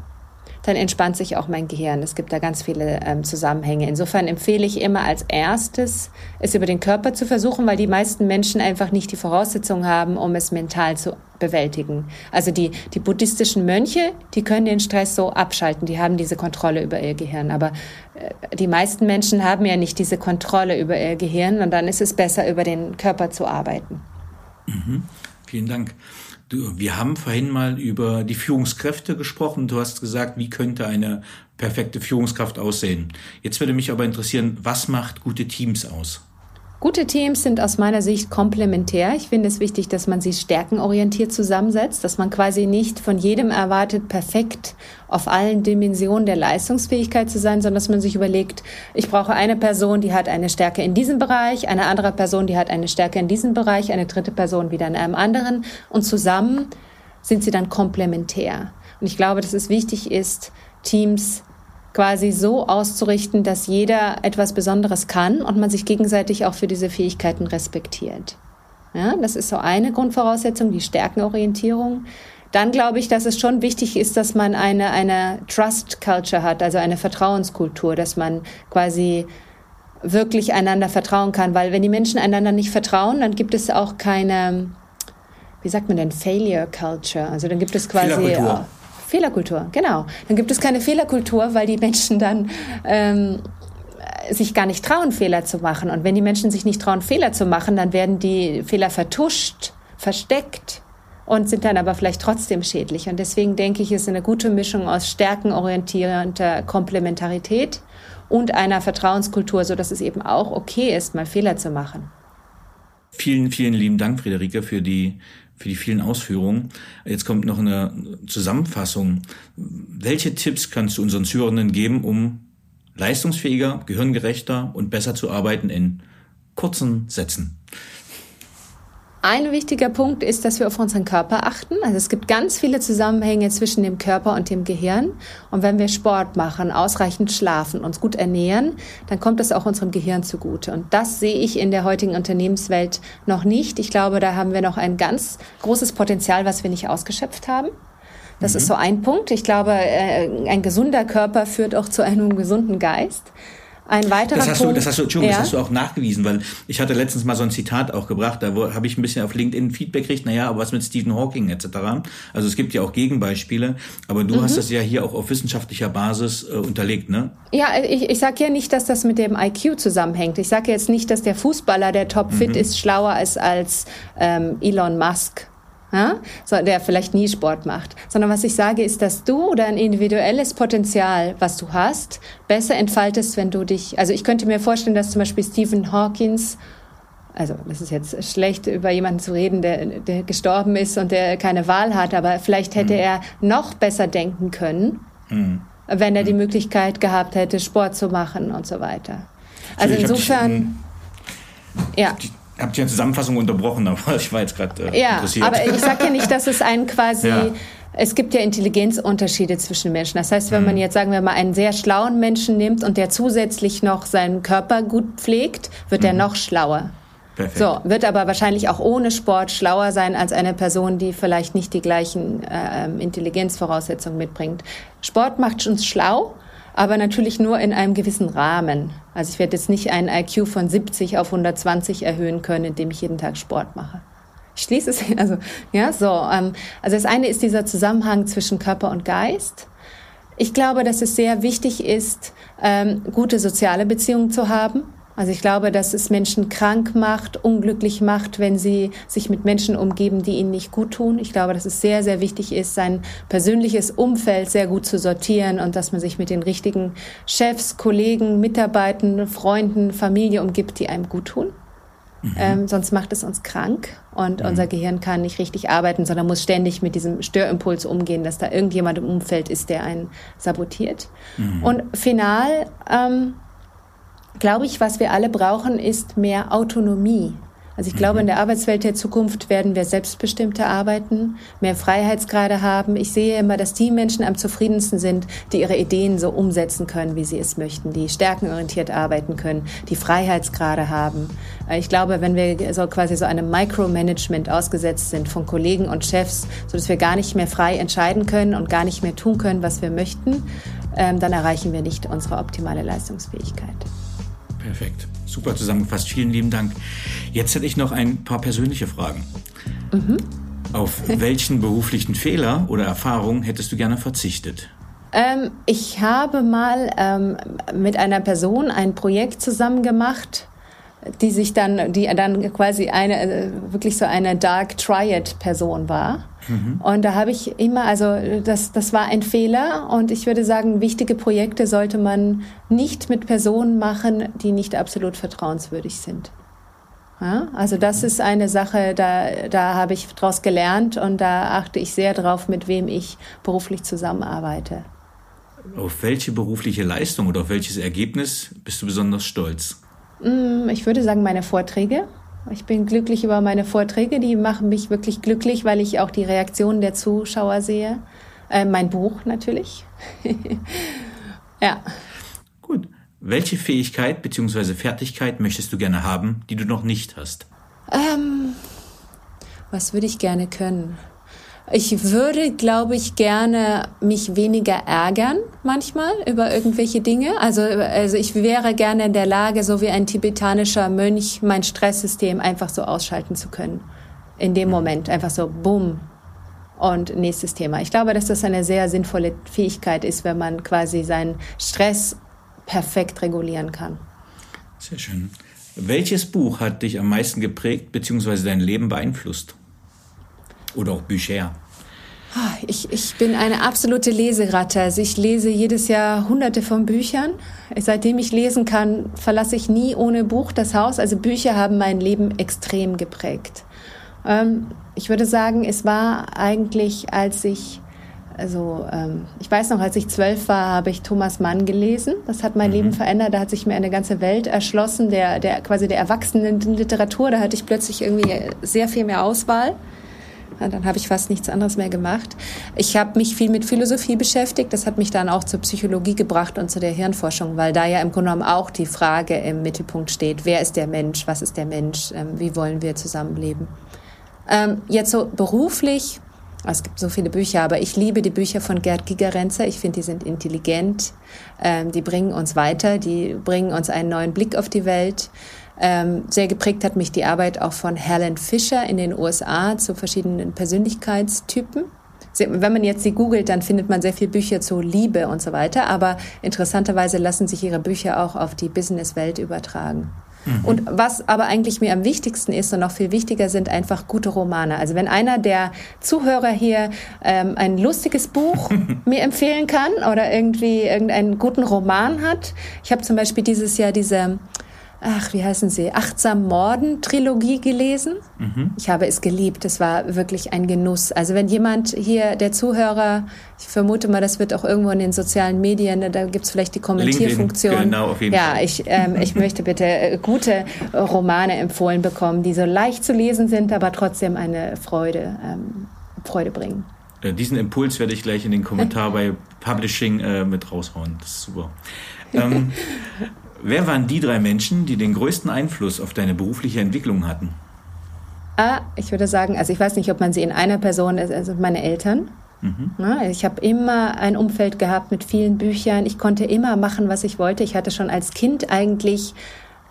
Speaker 2: dann entspannt sich auch mein Gehirn. Es gibt da ganz viele ähm, Zusammenhänge. Insofern empfehle ich immer als erstes, es über den Körper zu versuchen, weil die meisten Menschen einfach nicht die Voraussetzungen haben, um es mental zu bewältigen. Also die, die buddhistischen Mönche, die können den Stress so abschalten, die haben diese Kontrolle über ihr Gehirn. Aber äh, die meisten Menschen haben ja nicht diese Kontrolle über ihr Gehirn und dann ist es besser, über den Körper zu arbeiten.
Speaker 3: Mhm. Vielen Dank. Wir haben vorhin mal über die Führungskräfte gesprochen. Du hast gesagt, wie könnte eine perfekte Führungskraft aussehen? Jetzt würde mich aber interessieren, was macht gute Teams aus?
Speaker 2: Gute Teams sind aus meiner Sicht komplementär. Ich finde es wichtig, dass man sie stärkenorientiert zusammensetzt, dass man quasi nicht von jedem erwartet, perfekt auf allen Dimensionen der Leistungsfähigkeit zu sein, sondern dass man sich überlegt, ich brauche eine Person, die hat eine Stärke in diesem Bereich, eine andere Person, die hat eine Stärke in diesem Bereich, eine dritte Person wieder in einem anderen und zusammen sind sie dann komplementär. Und ich glaube, dass es wichtig ist, Teams quasi so auszurichten, dass jeder etwas Besonderes kann und man sich gegenseitig auch für diese Fähigkeiten respektiert. Ja, das ist so eine Grundvoraussetzung, die Stärkenorientierung. Dann glaube ich, dass es schon wichtig ist, dass man eine, eine Trust Culture hat, also eine Vertrauenskultur, dass man quasi wirklich einander vertrauen kann, weil wenn die Menschen einander nicht vertrauen, dann gibt es auch keine, wie sagt man denn, Failure Culture. Also dann gibt es quasi Fehlerkultur, genau. Dann gibt es keine Fehlerkultur, weil die Menschen dann ähm, sich gar nicht trauen, Fehler zu machen. Und wenn die Menschen sich nicht trauen, Fehler zu machen, dann werden die Fehler vertuscht, versteckt und sind dann aber vielleicht trotzdem schädlich. Und deswegen denke ich, ist eine gute Mischung aus stärkenorientierender Komplementarität und einer Vertrauenskultur, so dass es eben auch okay ist, mal Fehler zu machen.
Speaker 3: Vielen, vielen lieben Dank, Friederike, für die für die vielen Ausführungen. Jetzt kommt noch eine Zusammenfassung. Welche Tipps kannst du unseren Zuhörenden geben, um leistungsfähiger, gehirngerechter und besser zu arbeiten in kurzen Sätzen?
Speaker 2: Ein wichtiger Punkt ist, dass wir auf unseren Körper achten. Also es gibt ganz viele Zusammenhänge zwischen dem Körper und dem Gehirn. Und wenn wir Sport machen, ausreichend schlafen, uns gut ernähren, dann kommt das auch unserem Gehirn zugute. Und das sehe ich in der heutigen Unternehmenswelt noch nicht. Ich glaube, da haben wir noch ein ganz großes Potenzial, was wir nicht ausgeschöpft haben. Das mhm. ist so ein Punkt. Ich glaube, äh, ein gesunder Körper führt auch zu einem gesunden Geist. Ein weiterer
Speaker 3: das hast
Speaker 2: Punkt.
Speaker 3: Du, das, hast du, Entschuldigung, ja? das hast du auch nachgewiesen, weil ich hatte letztens mal so ein Zitat auch gebracht, da habe ich ein bisschen auf LinkedIn Feedback gekriegt, naja, aber was mit Stephen Hawking etc. Also es gibt ja auch Gegenbeispiele, aber du mhm. hast das ja hier auch auf wissenschaftlicher Basis äh, unterlegt, ne?
Speaker 2: Ja, ich, ich sage ja nicht, dass das mit dem IQ zusammenhängt. Ich sage jetzt nicht, dass der Fußballer, der topfit mhm. ist, schlauer ist als ähm, Elon Musk ja? So, der vielleicht nie Sport macht. Sondern was ich sage, ist, dass du dein individuelles Potenzial, was du hast, besser entfaltest, wenn du dich, also ich könnte mir vorstellen, dass zum Beispiel Stephen Hawkins also das ist jetzt schlecht, über jemanden zu reden, der, der gestorben ist und der keine Wahl hat, aber vielleicht hätte mhm. er noch besser denken können, mhm. wenn er die mhm. Möglichkeit gehabt hätte, Sport zu machen und so weiter. Also, also insofern, ja
Speaker 3: habe die Zusammenfassung unterbrochen, *laughs* aber ich war jetzt gerade äh,
Speaker 2: ja,
Speaker 3: interessiert.
Speaker 2: Aber ich sage ja nicht, dass es einen quasi. Ja. Es gibt ja Intelligenzunterschiede zwischen Menschen. Das heißt, wenn man mhm. jetzt, sagen wir mal, einen sehr schlauen Menschen nimmt und der zusätzlich noch seinen Körper gut pflegt, wird mhm. er noch schlauer. Perfekt. So, wird aber wahrscheinlich auch ohne Sport schlauer sein als eine Person, die vielleicht nicht die gleichen äh, Intelligenzvoraussetzungen mitbringt. Sport macht uns schlau, aber natürlich nur in einem gewissen Rahmen. Also ich werde jetzt nicht einen IQ von 70 auf 120 erhöhen können, indem ich jeden Tag Sport mache. Ich schließe es, *laughs* also, ja, so. Ähm, also das eine ist dieser Zusammenhang zwischen Körper und Geist. Ich glaube, dass es sehr wichtig ist, ähm, gute soziale Beziehungen zu haben. Also ich glaube, dass es Menschen krank macht, unglücklich macht, wenn sie sich mit Menschen umgeben, die ihnen nicht gut tun. Ich glaube, dass es sehr, sehr wichtig ist, sein persönliches Umfeld sehr gut zu sortieren und dass man sich mit den richtigen Chefs, Kollegen, Mitarbeitern, Freunden, Familie umgibt, die einem gut tun. Mhm. Ähm, sonst macht es uns krank und mhm. unser Gehirn kann nicht richtig arbeiten, sondern muss ständig mit diesem Störimpuls umgehen, dass da irgendjemand im Umfeld ist, der einen sabotiert. Mhm. Und final ähm, glaube ich, was wir alle brauchen, ist mehr Autonomie. Also ich glaube, mhm. in der Arbeitswelt der Zukunft werden wir selbstbestimmter arbeiten, mehr Freiheitsgrade haben. Ich sehe immer, dass die Menschen am zufriedensten sind, die ihre Ideen so umsetzen können, wie sie es möchten, die stärkenorientiert arbeiten können, die Freiheitsgrade haben. Ich glaube, wenn wir so quasi so einem Micromanagement ausgesetzt sind von Kollegen und Chefs, so dass wir gar nicht mehr frei entscheiden können und gar nicht mehr tun können, was wir möchten, ähm, dann erreichen wir nicht unsere optimale Leistungsfähigkeit.
Speaker 3: Perfekt. Super zusammengefasst. Vielen lieben Dank. Jetzt hätte ich noch ein paar persönliche Fragen. Mhm. Auf *laughs* welchen beruflichen Fehler oder Erfahrungen hättest du gerne verzichtet?
Speaker 2: Ähm, ich habe mal ähm, mit einer Person ein Projekt zusammen gemacht, die sich dann, die dann quasi eine, äh, wirklich so eine Dark Triad Person war. Mhm. Und da habe ich immer, also das, das war ein Fehler und ich würde sagen, wichtige Projekte sollte man nicht mit Personen machen, die nicht absolut vertrauenswürdig sind. Ja, also das ist eine Sache, da, da habe ich daraus gelernt und da achte ich sehr drauf, mit wem ich beruflich zusammenarbeite.
Speaker 3: Auf welche berufliche Leistung oder auf welches Ergebnis bist du besonders stolz?
Speaker 2: Mm, ich würde sagen, meine Vorträge. Ich bin glücklich über meine Vorträge, die machen mich wirklich glücklich, weil ich auch die Reaktionen der Zuschauer sehe. Äh, mein Buch natürlich. *laughs* ja.
Speaker 3: Gut. Welche Fähigkeit bzw. Fertigkeit möchtest du gerne haben, die du noch nicht hast?
Speaker 2: Ähm, was würde ich gerne können? Ich würde, glaube ich, gerne mich weniger ärgern manchmal über irgendwelche Dinge. Also, also ich wäre gerne in der Lage, so wie ein tibetanischer Mönch, mein Stresssystem einfach so ausschalten zu können. In dem Moment einfach so, bumm. Und nächstes Thema. Ich glaube, dass das eine sehr sinnvolle Fähigkeit ist, wenn man quasi seinen Stress perfekt regulieren kann.
Speaker 3: Sehr schön. Welches Buch hat dich am meisten geprägt bzw. dein Leben beeinflusst? Oder auch Bücher?
Speaker 2: Ah, ich, ich bin eine absolute Leseratte. Also ich lese jedes Jahr hunderte von Büchern. Seitdem ich lesen kann, verlasse ich nie ohne Buch das Haus. Also Bücher haben mein Leben extrem geprägt. Ähm, ich würde sagen, es war eigentlich, als ich also ähm, ich weiß noch, als ich zwölf war, habe ich Thomas Mann gelesen. Das hat mein mhm. Leben verändert. Da hat sich mir eine ganze Welt erschlossen, der, der quasi der Erwachsenenliteratur. Da hatte ich plötzlich irgendwie sehr viel mehr Auswahl. Dann habe ich fast nichts anderes mehr gemacht. Ich habe mich viel mit Philosophie beschäftigt. Das hat mich dann auch zur Psychologie gebracht und zu der Hirnforschung, weil da ja im Grunde genommen auch die Frage im Mittelpunkt steht, wer ist der Mensch, was ist der Mensch, ähm, wie wollen wir zusammenleben. Ähm, jetzt so beruflich, es gibt so viele Bücher, aber ich liebe die Bücher von Gerd Gigerenzer. Ich finde, die sind intelligent, ähm, die bringen uns weiter, die bringen uns einen neuen Blick auf die Welt. Ähm, sehr geprägt hat mich die Arbeit auch von Helen Fisher in den USA zu verschiedenen Persönlichkeitstypen. Wenn man jetzt sie googelt, dann findet man sehr viele Bücher zu Liebe und so weiter. Aber interessanterweise lassen sich ihre Bücher auch auf die Businesswelt übertragen. Mhm. Und was aber eigentlich mir am wichtigsten ist und noch viel wichtiger sind einfach gute Romane. Also wenn einer der Zuhörer hier ähm, ein lustiges Buch *laughs* mir empfehlen kann oder irgendwie irgendeinen guten Roman hat. Ich habe zum Beispiel dieses Jahr diese ach, wie heißen sie, Achtsam Morden Trilogie gelesen. Mhm. Ich habe es geliebt. Es war wirklich ein Genuss. Also wenn jemand hier, der Zuhörer, ich vermute mal, das wird auch irgendwo in den sozialen Medien, da gibt es vielleicht die Kommentierfunktion. Genau, auf jeden ja, Fall. ich, ähm, ich möchte bitte äh, gute Romane empfohlen bekommen, die so leicht zu lesen sind, aber trotzdem eine Freude, ähm, Freude bringen.
Speaker 3: Äh, diesen Impuls werde ich gleich in den Kommentar *laughs* bei Publishing äh, mit raushauen. Das ist super. Ähm, *laughs* Wer waren die drei Menschen, die den größten Einfluss auf deine berufliche Entwicklung hatten?
Speaker 2: Ah, ich würde sagen, also ich weiß nicht, ob man sie in einer Person ist, also meine Eltern. Mhm. Ich habe immer ein Umfeld gehabt mit vielen Büchern. Ich konnte immer machen, was ich wollte. Ich hatte schon als Kind eigentlich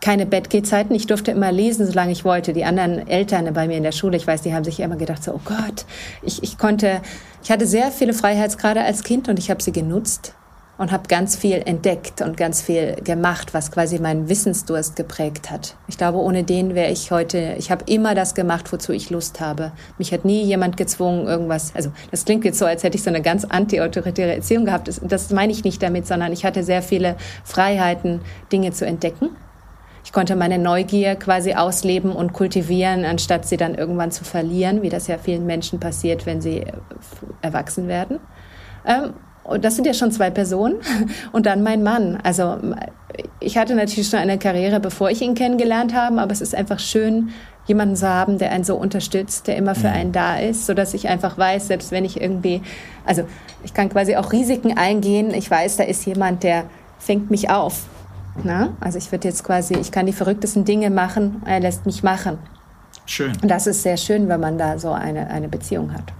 Speaker 2: keine Bettgehzeiten. Ich durfte immer lesen, solange ich wollte. Die anderen Eltern bei mir in der Schule, ich weiß, die haben sich immer gedacht, so, oh Gott, ich, ich konnte, ich hatte sehr viele Freiheitsgrade als Kind und ich habe sie genutzt und habe ganz viel entdeckt und ganz viel gemacht, was quasi meinen Wissensdurst geprägt hat. Ich glaube, ohne den wäre ich heute, ich habe immer das gemacht, wozu ich Lust habe. Mich hat nie jemand gezwungen, irgendwas, also das klingt jetzt so, als hätte ich so eine ganz anti-autoritäre Erziehung gehabt. Das, das meine ich nicht damit, sondern ich hatte sehr viele Freiheiten, Dinge zu entdecken. Ich konnte meine Neugier quasi ausleben und kultivieren, anstatt sie dann irgendwann zu verlieren, wie das ja vielen Menschen passiert, wenn sie erwachsen werden. Und das sind ja schon zwei Personen. Und dann mein Mann. Also ich hatte natürlich schon eine Karriere, bevor ich ihn kennengelernt habe, aber es ist einfach schön, jemanden zu haben, der einen so unterstützt, der immer für mhm. einen da ist, so dass ich einfach weiß, selbst wenn ich irgendwie, also ich kann quasi auch Risiken eingehen. Ich weiß, da ist jemand, der fängt mich auf. Na? Also ich würde jetzt quasi, ich kann die verrücktesten Dinge machen, er lässt mich machen. Schön. Und das ist sehr schön, wenn man da so eine, eine Beziehung hat.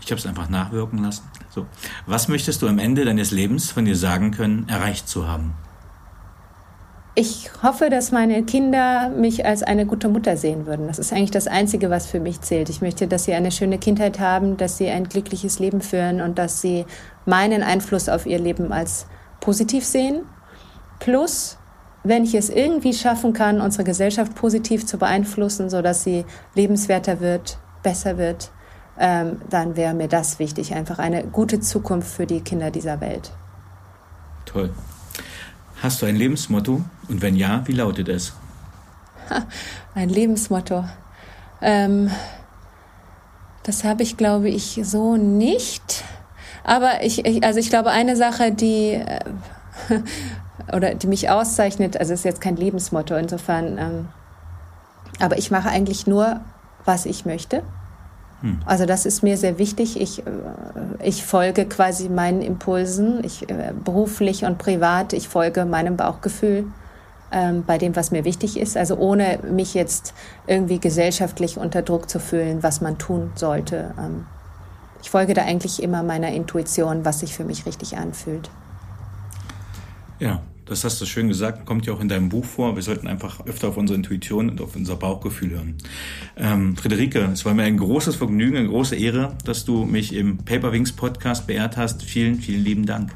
Speaker 3: Ich habe es einfach nachwirken lassen. So. Was möchtest du am Ende deines Lebens von dir sagen können, erreicht zu haben?
Speaker 2: Ich hoffe, dass meine Kinder mich als eine gute Mutter sehen würden. Das ist eigentlich das Einzige, was für mich zählt. Ich möchte, dass sie eine schöne Kindheit haben, dass sie ein glückliches Leben führen und dass sie meinen Einfluss auf ihr Leben als positiv sehen. Plus, wenn ich es irgendwie schaffen kann, unsere Gesellschaft positiv zu beeinflussen, sodass sie lebenswerter wird, besser wird, ähm, dann wäre mir das wichtig. Einfach eine gute Zukunft für die Kinder dieser Welt.
Speaker 3: Toll. Hast du ein Lebensmotto? Und wenn ja, wie lautet es?
Speaker 2: ein Lebensmotto. Ähm, das habe ich, glaube ich, so nicht. Aber ich, ich, also ich glaube, eine Sache, die äh, *laughs* oder die mich auszeichnet, also ist jetzt kein Lebensmotto insofern, ähm, aber ich mache eigentlich nur, was ich möchte. Hm. Also das ist mir sehr wichtig. Ich, äh, ich folge quasi meinen Impulsen, ich, äh, beruflich und privat. Ich folge meinem Bauchgefühl ähm, bei dem, was mir wichtig ist. Also ohne mich jetzt irgendwie gesellschaftlich unter Druck zu fühlen, was man tun sollte. Ähm, ich folge da eigentlich immer meiner Intuition, was sich für mich richtig anfühlt.
Speaker 3: Ja, das hast du schön gesagt, kommt ja auch in deinem Buch vor. Wir sollten einfach öfter auf unsere Intuition und auf unser Bauchgefühl hören. Ähm, Friederike, es war mir ein großes Vergnügen, eine große Ehre, dass du mich im Paperwings Podcast beehrt hast. Vielen, vielen lieben Dank.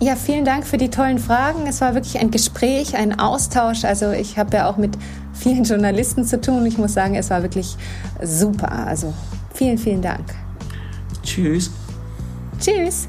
Speaker 2: Ja, vielen Dank für die tollen Fragen. Es war wirklich ein Gespräch, ein Austausch. Also ich habe ja auch mit vielen Journalisten zu tun. Ich muss sagen, es war wirklich super. Also vielen, vielen Dank.
Speaker 3: Tschüss.
Speaker 2: Tschüss.